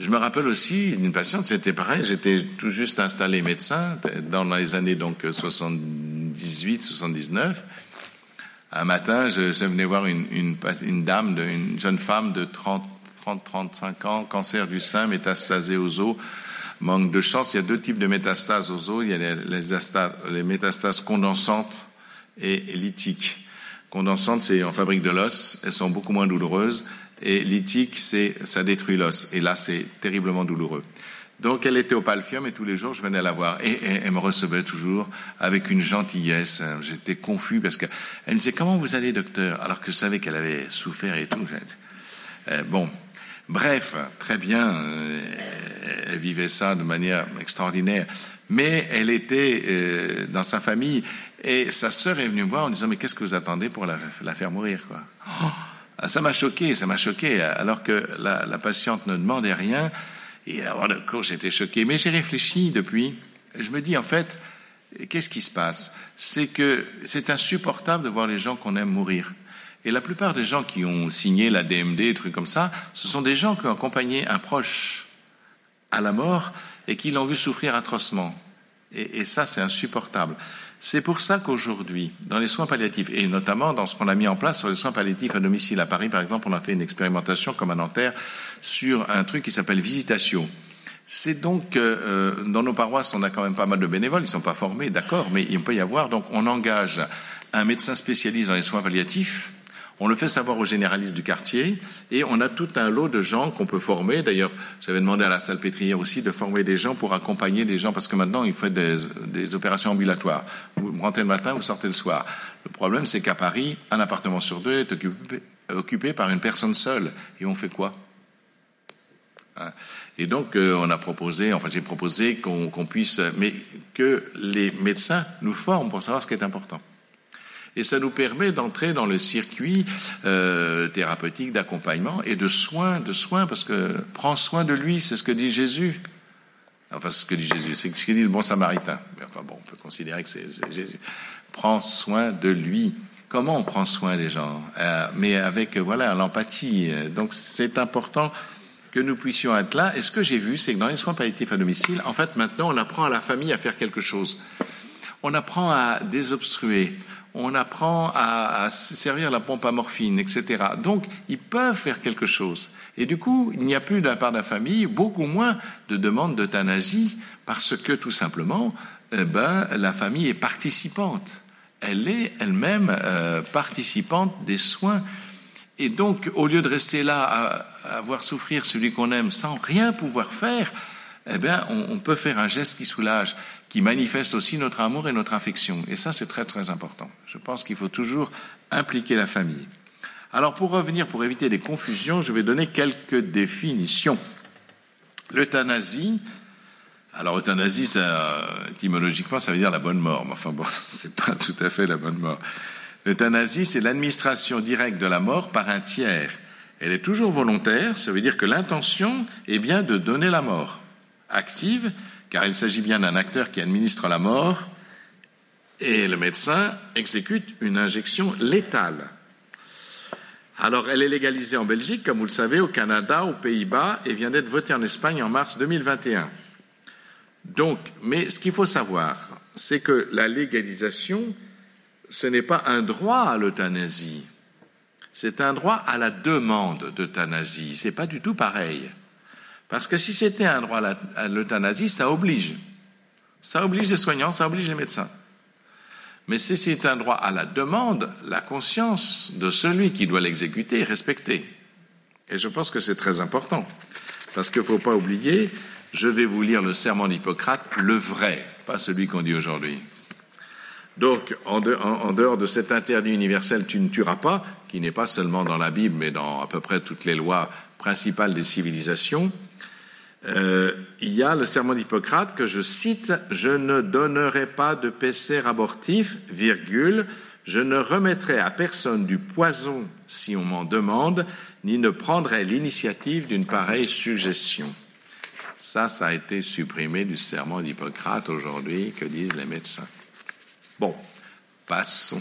[SPEAKER 3] Je me rappelle aussi d'une patiente, c'était pareil, j'étais tout juste installé médecin dans les années donc 78, 79. Un matin, je, venais voir une, dame, une jeune femme de 30, 30, 35 ans, cancer du sein, métastasé aux os. Manque de chance, il y a deux types de métastases aux os. Il y a les, métastases condensantes et lithiques. Condensantes, c'est en fabrique de l'os, elles sont beaucoup moins douloureuses et lithique, c'est ça détruit l'os. Et là, c'est terriblement douloureux. Donc, elle était au Palfium et tous les jours, je venais la voir. Et, elle me recevait toujours avec une gentillesse. J'étais confus parce qu'elle me disait Comment vous allez, docteur? Alors que je savais qu'elle avait souffert et tout. Euh, bon, bref, très bien. Euh, elle vivait ça de manière extraordinaire. Mais elle était euh, dans sa famille et sa sœur est venue me voir en disant Mais qu'est-ce que vous attendez pour la, faire mourir quoi? Oh ah, ça m'a choqué, ça m'a choqué, alors que la, patiente ne demandait rien. Et alors, de cours, j'étais choqué. Mais j'ai réfléchi depuis. Je me dis, en fait, qu'est-ce qui se passe? C'est que c'est insupportable de voir les gens qu'on aime mourir. Et la plupart des gens qui ont signé la DMD, des trucs comme ça, ce sont des gens qui ont accompagné un proche à la mort et qui l'ont vu souffrir atrocement. et ça, c'est insupportable. C'est pour ça qu'aujourd'hui, dans les soins palliatifs, et notamment dans ce qu'on a mis en place sur les soins palliatifs à domicile à Paris, par exemple, on a fait une expérimentation comme à Nanterre sur un truc qui s'appelle visitation. C'est donc euh, dans nos paroisses, on a quand même pas mal de bénévoles, ils ne sont pas formés, d'accord, mais il peut y avoir, donc on engage un médecin spécialiste dans les soins palliatifs, on le fait savoir aux généralistes du quartier et on a tout un lot de gens qu'on peut former. D'ailleurs, j'avais demandé à la salle pétrière aussi de former des gens pour accompagner des gens parce que maintenant, il fait des, opérations ambulatoires. Vous rentrez le matin, vous sortez le soir. Le problème, c'est qu'à Paris, un appartement sur deux est occupé, par une personne seule. Et on fait quoi? Hein? Et donc, euh, on a proposé, enfin, j'ai proposé qu'on puisse, mais que les médecins nous forment pour savoir ce qui est important et ça nous permet d'entrer dans le circuit euh, thérapeutique d'accompagnement et de soins, de soins, parce que prends soin de lui, c'est ce que dit Jésus. Enfin, ce que dit Jésus, c'est ce que dit le bon Samaritain. Mais enfin bon, on peut considérer que c'est Jésus. Prends soin de lui. Comment on prend soin des gens? Euh, Mais avec voilà l'empathie. Donc c'est important que nous puissions être là. Et ce que j'ai vu, c'est que dans les soins palliatifs à domicile, en fait, maintenant, on apprend à la famille à faire quelque chose. On apprend à désobstruer on apprend à, servir la pompe à morphine, etc. Donc, ils peuvent faire quelque chose. Et du coup, il n'y a plus d'un part de la famille, beaucoup moins de demandes d'euthanasie, parce que tout simplement, eh ben, la famille est participante. Elle est elle-même euh, participante des soins. Et donc, au lieu de rester là à, voir souffrir celui qu'on aime sans rien pouvoir faire, eh bien, on peut faire un geste qui soulage qui manifeste aussi notre amour et notre affection. Et ça, c'est très très important. Je pense qu'il faut toujours impliquer la famille. Alors pour revenir, pour éviter des confusions, je vais donner quelques définitions. L'euthanasie, alors euthanasie, ça, étymologiquement, ça veut dire la bonne mort, mais enfin bon, c'est pas tout à fait la bonne mort. L'euthanasie, c'est l'administration directe de la mort par un tiers. Elle est toujours volontaire, ça veut dire que l'intention est bien de donner la mort. Active, car il s'agit bien d'un acteur qui administre la mort, et le médecin exécute une injection létale. Alors, elle est légalisée en Belgique, comme vous le savez, au Canada, aux Pays-Bas, et vient d'être votée en Espagne en mars 2021. Donc, mais ce qu'il faut savoir, c'est que la légalisation, ce n'est pas un droit à l'euthanasie, c'est un droit à la demande d'euthanasie. C'est pas du tout pareil. Parce que si c'était un droit à l'euthanasie, ça oblige. Ça oblige les soignants, ça oblige les médecins. Mais si c'est un droit à la demande, la conscience de celui qui doit l'exécuter est respectée. Et je pense que c'est très important. Parce qu'il ne faut pas oublier, je vais vous lire le serment d'Hippocrate, le vrai, pas celui qu'on dit aujourd'hui. Donc, en, dehors de cet interdit universel, tu ne tueras pas, qui n'est pas seulement dans la Bible, mais dans à peu près toutes les lois principales des civilisations, euh, il y a le serment d'Hippocrate que je cite Je ne donnerai pas de péché abortif, virgule, je ne remettrai à personne du poison si on m'en demande, ni ne prendrai l'initiative d'une pareille suggestion. Ça, ça a été supprimé du serment d'Hippocrate aujourd'hui, que disent les médecins. Bon, passons.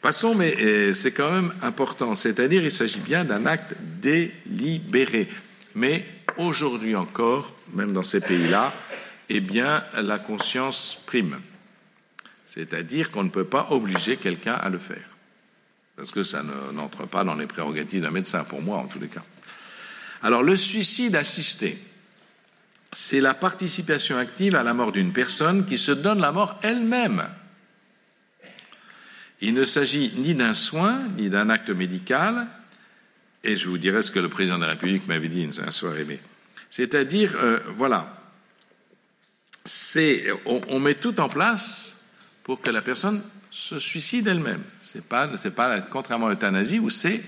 [SPEAKER 3] Passons, mais euh, c'est quand même important. C'est-à-dire, il s'agit bien d'un acte délibéré. Mais aujourd'hui encore, même dans ces pays-là, eh bien, la conscience prime. C'est-à-dire qu'on ne peut pas obliger quelqu'un à le faire. Parce que ça n'entre pas dans les prérogatives d'un médecin, pour moi en tous les cas. Alors, le suicide assisté, c'est la participation active à la mort d'une personne qui se donne la mort elle-même. Il ne s'agit ni d'un soin, ni d'un acte médical, et je vous dirai ce que le président de la République m'avait dit un soir aimé. C'est-à-dire, euh, voilà, c'est, on, met tout en place pour que la personne se suicide elle-même. C'est pas, pas contrairement à l'euthanasie où c'est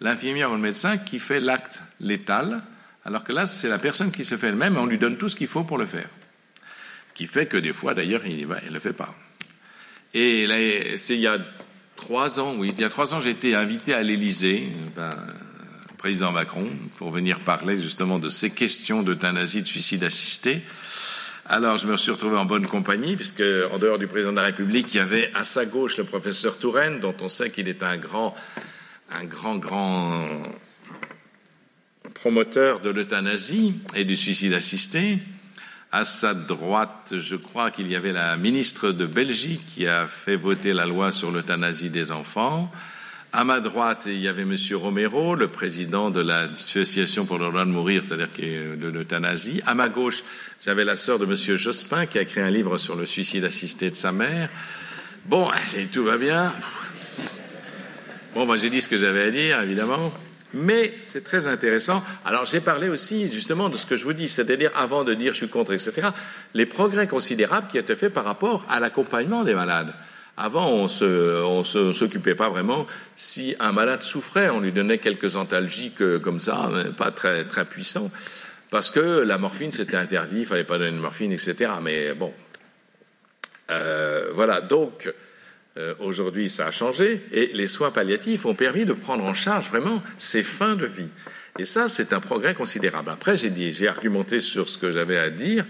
[SPEAKER 3] l'infirmière ou le médecin qui fait l'acte létal, alors que là, c'est la personne qui se fait elle-même et on lui donne tout ce qu'il faut pour le faire. Ce qui fait que des fois, d'ailleurs, il ne le fait pas. Et il y a trois ans, oui, il y a trois ans, été invité à l'Élysée, ben, président Macron, pour venir parler justement de ces questions d'euthanasie, de suicide assisté. Alors, je me suis retrouvé en bonne compagnie, puisque en dehors du président de la République, il y avait à sa gauche le professeur Touraine, dont on sait qu'il est un grand, un grand, grand promoteur de l'euthanasie et du suicide assisté. À sa droite, je crois qu'il y avait la ministre de Belgique qui a fait voter la loi sur l'euthanasie des enfants. À ma droite, il y avait M. Romero, le président de l'association pour le droit de mourir, c'est-à-dire de l'euthanasie. À ma gauche, j'avais la sœur de M. Jospin qui a écrit un livre sur le suicide assisté de sa mère. Bon, tout va bien. Bon, moi j'ai dit ce que j'avais à dire, évidemment. Mais c'est très intéressant. Alors j'ai parlé aussi justement de ce que je vous dis, c'est-à-dire avant de dire je suis contre, etc., les progrès considérables qui étaient faits par rapport à l'accompagnement des malades. Avant, on ne s'occupait pas vraiment. Si un malade souffrait, on lui donnait quelques antalgiques euh, comme ça, pas très, très puissants, parce que la morphine, c'était interdit, il fallait pas donner de morphine, etc. Mais bon, euh, voilà. Donc, euh, aujourd'hui, ça a changé, et les soins palliatifs ont permis de prendre en charge vraiment ces fins de vie. Et ça, c'est un progrès considérable. Après, j'ai dit, j'ai argumenté sur ce que j'avais à dire,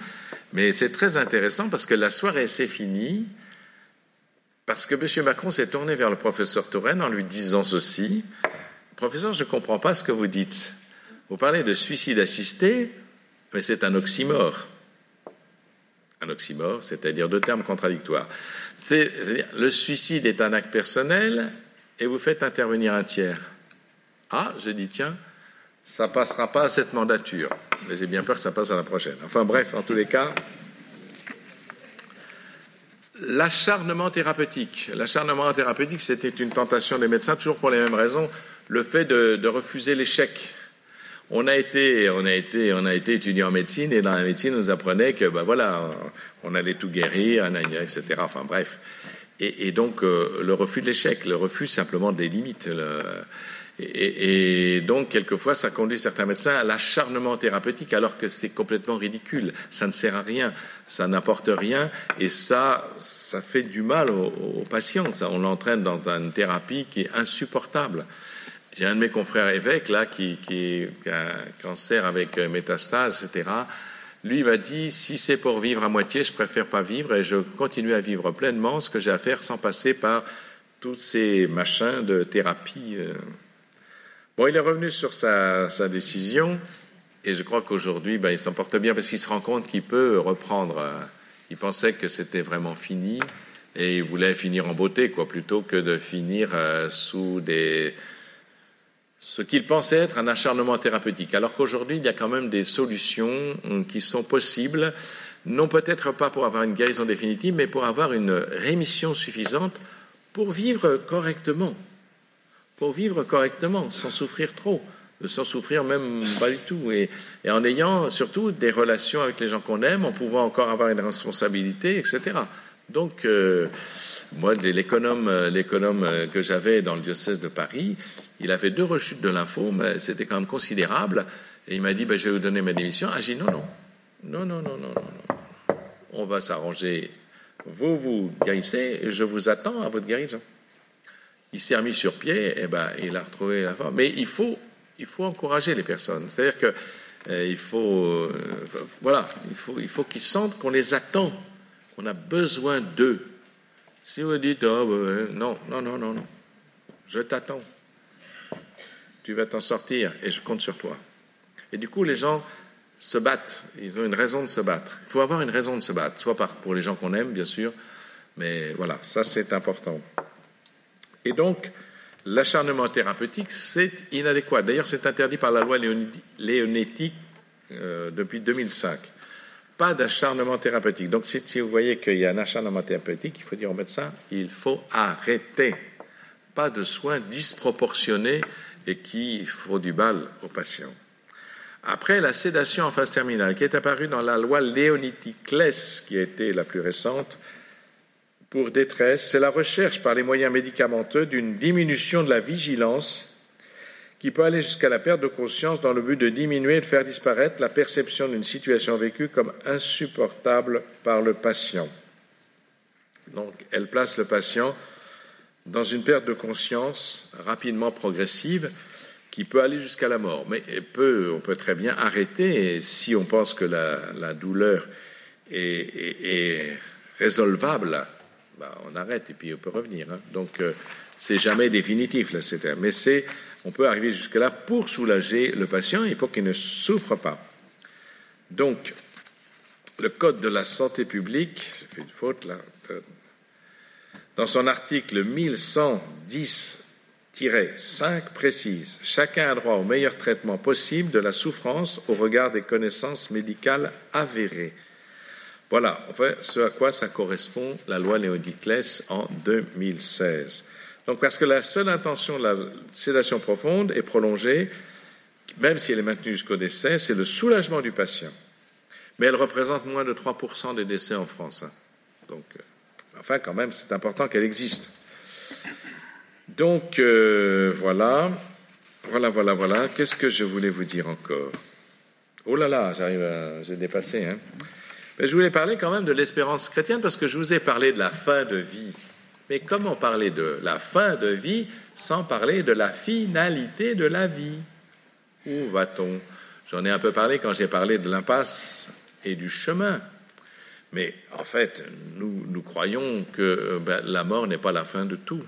[SPEAKER 3] mais c'est très intéressant parce que la soirée s'est finie parce que M. Macron s'est tourné vers le professeur Touraine en lui disant ceci Professeur, je ne comprends pas ce que vous dites. Vous parlez de suicide assisté, mais c'est un oxymore. Un oxymore, c'est-à-dire deux termes contradictoires. Le suicide est un acte personnel et vous faites intervenir un tiers. Ah, j'ai dit, tiens, ça passera pas à cette mandature. Mais j'ai bien peur que ça passe à la prochaine. Enfin bref, en tous les cas, L'acharnement thérapeutique. L'acharnement thérapeutique, c'était une tentation des médecins, toujours pour les mêmes raisons. Le fait de, refuser l'échec. On a été, on a été, on a été étudiant en médecine et dans la médecine, on nous apprenait que, ben voilà, on allait tout guérir, etc. Enfin bref. Et, donc euh, le refus de l'échec, le refus simplement des limites. Et, donc, quelquefois, ça conduit certains médecins à l'acharnement thérapeutique, alors que c'est complètement ridicule. Ça ne sert à rien, ça n'apporte rien, et ça, ça fait du mal aux, patients. Ça, on l'entraîne dans une thérapie qui est insupportable. J'ai un de mes confrères évêques, là, qui, a un cancer avec euh, métastase, etc. Lui m'a dit, si c'est pour vivre à moitié, je préfère pas vivre, et je continue à vivre pleinement ce que j'ai à faire sans passer par tous ces machins de thérapie. Euh, Bon, il est revenu sur sa, décision et je crois qu'aujourd'hui, ben, il s'en porte bien parce qu'il se rend compte qu'il peut reprendre. Euh, il pensait que c'était vraiment fini et il voulait finir en beauté, quoi, plutôt que de finir euh, sous des ce qu'il pensait être un acharnement thérapeutique. Alors qu'aujourd'hui, il y a quand même des solutions euh, qui sont possibles non peut-être pas pour avoir une guérison définitive, mais pour avoir une rémission suffisante pour vivre correctement, pour vivre correctement, sans souffrir trop, sans souffrir même pas du tout, et, en ayant surtout des relations avec les gens qu'on aime, en pouvant encore avoir une responsabilité, etc. Donc, euh, moi, l'économe, l'économe que j'avais dans le diocèse de Paris, il avait deux rechutes de lymphome, c'était quand même considérable, et il m'a dit, ben, je vais vous donner ma démission. Ah, j'ai dit, non, non, non, non, non, non, non, on va s'arranger. Vous, vous guérissez, et je vous attends à votre guérison. Il s'est remis sur pied, et ben, il a retrouvé la forme. Mais il faut, il faut encourager les personnes. C'est-à-dire que euh, il faut, euh, voilà, il faut, il faut qu'ils sentent qu'on les attend, qu'on a besoin d'eux. Si vous dites, oh, non, non, non, non, non, je t'attends. Tu vas t'en sortir et je compte sur toi. Et du coup, les gens se battent. Ils ont une raison de se battre. Il faut avoir une raison de se battre, soit pour les gens qu'on aime, bien sûr, mais voilà, ça c'est important. Et donc, l'acharnement thérapeutique, c'est inadéquat. D'ailleurs, c'est interdit par la loi léonétique euh, depuis 2005. Pas d'acharnement thérapeutique. Donc, si, vous voyez qu'il y a un acharnement thérapeutique, il faut dire au médecin, il faut arrêter. Pas de soins disproportionnés et qui font du mal aux patients. Après la sédation en phase terminale, qui est apparue dans la loi Léoniticlès, qui a été la plus récente, pour détresse, c'est la recherche par les moyens médicamenteux d'une diminution de la vigilance qui peut aller jusqu'à la perte de conscience dans le but de diminuer et de faire disparaître la perception d'une situation vécue comme insupportable par le patient. Donc, elle place le patient dans une perte de conscience rapidement progressive qui peut aller jusqu'à la mort. Mais peut, on peut très bien arrêter si on pense que la, douleur est, résolvable, bah, on arrête et puis on peut revenir. Hein. Donc euh, c'est jamais définitif là, mais c'est on peut arriver jusque là pour soulager le patient et pour qu'il ne souffre pas. Donc le code de la santé publique, j'ai fait une faute là, euh, dans son article 1110 5 précise Chacun a droit au meilleur traitement possible de la souffrance au regard des connaissances médicales avérées. Voilà, enfin, ce à quoi ça correspond la loi Néodiclès en 2016. Donc, parce que la seule intention de la sédation profonde est prolongée, même si elle est maintenue jusqu'au décès, c'est le soulagement du patient. Mais elle représente moins de 3% des décès en France. Hein. Donc, euh, enfin, quand même, c'est important qu'elle existe. Donc, euh, voilà. Voilà, voilà, voilà. Qu'est-ce que je voulais vous dire encore? Oh là là, j'arrive à... J'ai dépassé. Hein. Je voulais parler quand même de l'espérance chrétienne parce que je vous ai parlé de la fin de vie. Mais comment parler de la fin de vie sans parler de la finalité de la vie? Où va-t-on? J'en ai un peu parlé quand j'ai parlé de l'impasse et du chemin. Mais en fait, nous, croyons que ben, la mort n'est pas la fin de tout.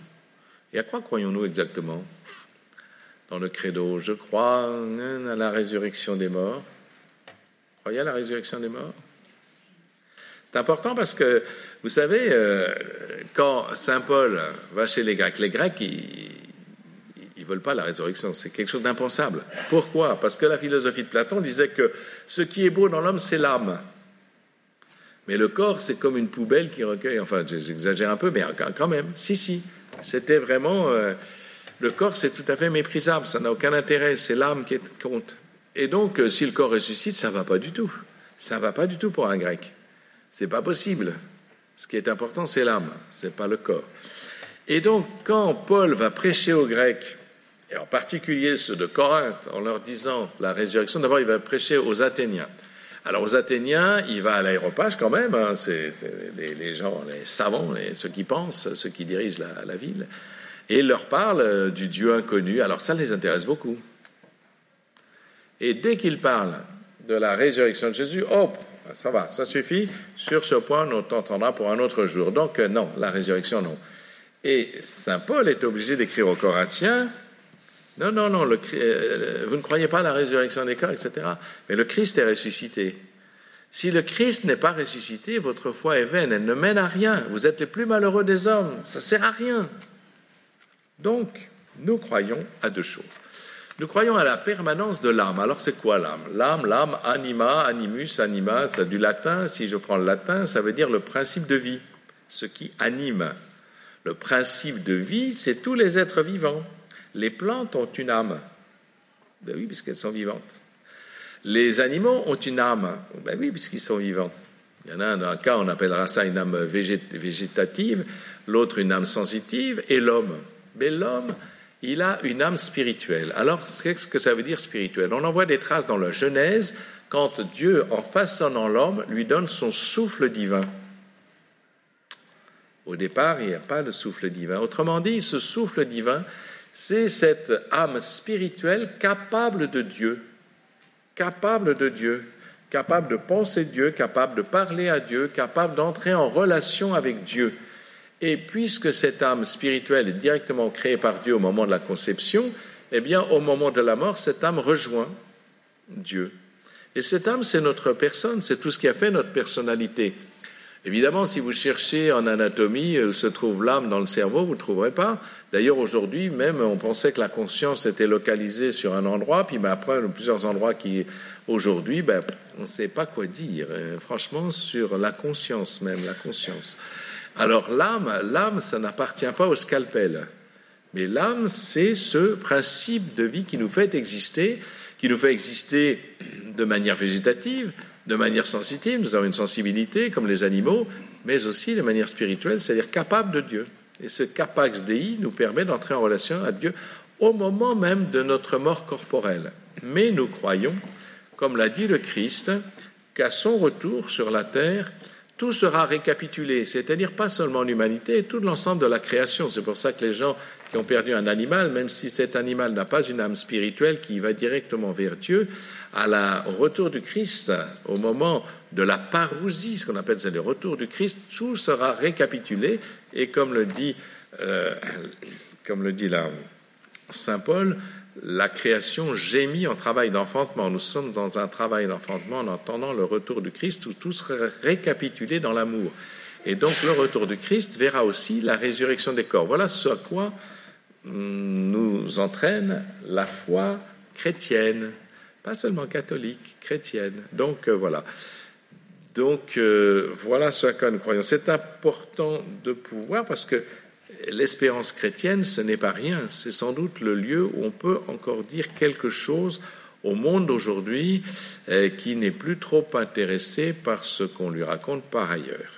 [SPEAKER 3] Et à quoi croyons-nous exactement? Dans le credo Je crois à la résurrection des morts. Croyez à la résurrection des morts? C'est important parce que, vous savez, euh, quand Saint Paul va chez les Grecs, les Grecs, ils ne veulent pas la résurrection. C'est quelque chose d'impensable. Pourquoi? Parce que la philosophie de Platon disait que ce qui est beau dans l'homme, c'est l'âme. Mais le corps, c'est comme une poubelle qui recueille. Enfin, j'exagère un peu, mais quand même, si, si. C'était vraiment. Euh, le corps, c'est tout à fait méprisable, ça n'a aucun intérêt, c'est l'âme qui compte. Et donc, euh, si le corps ressuscite, ça ne va pas du tout. Ça ne va pas du tout pour un grec. C'est pas possible. Ce qui est important, c'est l'âme, c'est pas le corps. Et donc, quand Paul va prêcher aux Grecs, et en particulier ceux de Corinthe, en leur disant la résurrection, d'abord il va prêcher aux Athéniens. Alors aux Athéniens, il va à l'aéropage quand même, hein, c'est les, gens, les savants, ceux qui pensent, ceux qui dirigent la, ville, et il leur parle euh, du Dieu inconnu. Alors ça les intéresse beaucoup. Et dès qu'il parle de la résurrection de Jésus, hop, ça va, ça suffit. Sur ce point, on t'entendra pour un autre jour. Donc euh, non, la résurrection, non. Et Saint Paul est obligé d'écrire aux Corinthiens non, non, non, euh, vous ne croyez pas à la résurrection des corps, etc. Mais le Christ est ressuscité. Si le Christ n'est pas ressuscité, votre foi est vaine, elle ne mène à rien. Vous êtes les plus malheureux des hommes, ça ne sert à rien. Donc, nous croyons à deux choses. Nous croyons à la permanence de l'âme. Alors c'est quoi l'âme? L'âme, l'âme, anima, animus, anima, c'est du latin. Si je prends le latin, ça veut dire le principe de vie, ce qui anime. Le principe de vie, c'est tous les êtres vivants. Les plantes ont une âme. Ben oui, puisqu'elles sont vivantes. Les animaux ont une âme. Ben oui, puisqu'ils sont vivants. Il y en a dans un cas, on appellera ça une âme végétative, l'autre une âme sensitive, et l'homme. Mais l'homme, il a une âme spirituelle. Alors, qu'est-ce que ça veut dire spirituel? On en voit des traces dans la Genèse, quand Dieu, en façonnant l'homme, lui donne son souffle divin. Au départ, il n'y a pas de souffle divin. Autrement dit, ce souffle divin, c'est cette âme spirituelle capable de Dieu, capable de Dieu, capable de penser Dieu, capable de parler à Dieu, capable d'entrer en relation avec Dieu. Et puisque cette âme spirituelle est directement créée par Dieu au moment de la conception, eh bien, au moment de la mort, cette âme rejoint Dieu. Et cette âme, c'est notre personne, c'est tout ce qui a fait notre personnalité. Évidemment, si vous cherchez en anatomie où se trouve l'âme dans le cerveau, vous ne trouverez pas. D'ailleurs, aujourd'hui, même, on pensait que la conscience était localisée sur un endroit, puis ben, après, plusieurs endroits qui, aujourd'hui, ben, on ne sait pas quoi dire, euh, franchement, sur la conscience même, la conscience. Alors, l'âme, l'âme, ça n'appartient pas au scalpel. Mais l'âme, c'est ce principe de vie qui nous fait exister, qui nous fait exister de manière végétative, de manière sensitive, nous avons une sensibilité comme les animaux, mais aussi de manière spirituelle, c'est-à-dire capable de Dieu. Et ce capax Dei nous permet d'entrer en relation avec Dieu au moment même de notre mort corporelle. Mais nous croyons, comme l'a dit le Christ, qu'à son retour sur la terre, tout sera récapitulé, c'est-à-dire pas seulement l'humanité, tout l'ensemble de la création. C'est pour ça que les gens qui ont perdu un animal, même si cet animal n'a pas une âme spirituelle qui va directement vers Dieu, à la, au retour du Christ, au moment de la parousie, ce qu'on appelle le retour du Christ, tout sera récapitulé et comme le dit, euh, comme le dit Saint Paul, la création gémit en travail d'enfantement. Nous sommes dans un travail d'enfantement en attendant le retour du Christ où tout sera récapitulé dans l'amour. Et donc le retour du Christ verra aussi la résurrection des corps. Voilà ce à quoi nous entraîne la foi chrétienne pas seulement catholique, chrétienne. Donc euh, voilà. Donc euh, voilà ce à quoi nous croyons. C'est important de pouvoir parce que l'espérance chrétienne, ce n'est pas rien. C'est sans doute le lieu où on peut encore dire quelque chose au monde d'aujourd'hui euh, qui n'est plus trop intéressé par ce qu'on lui raconte par ailleurs.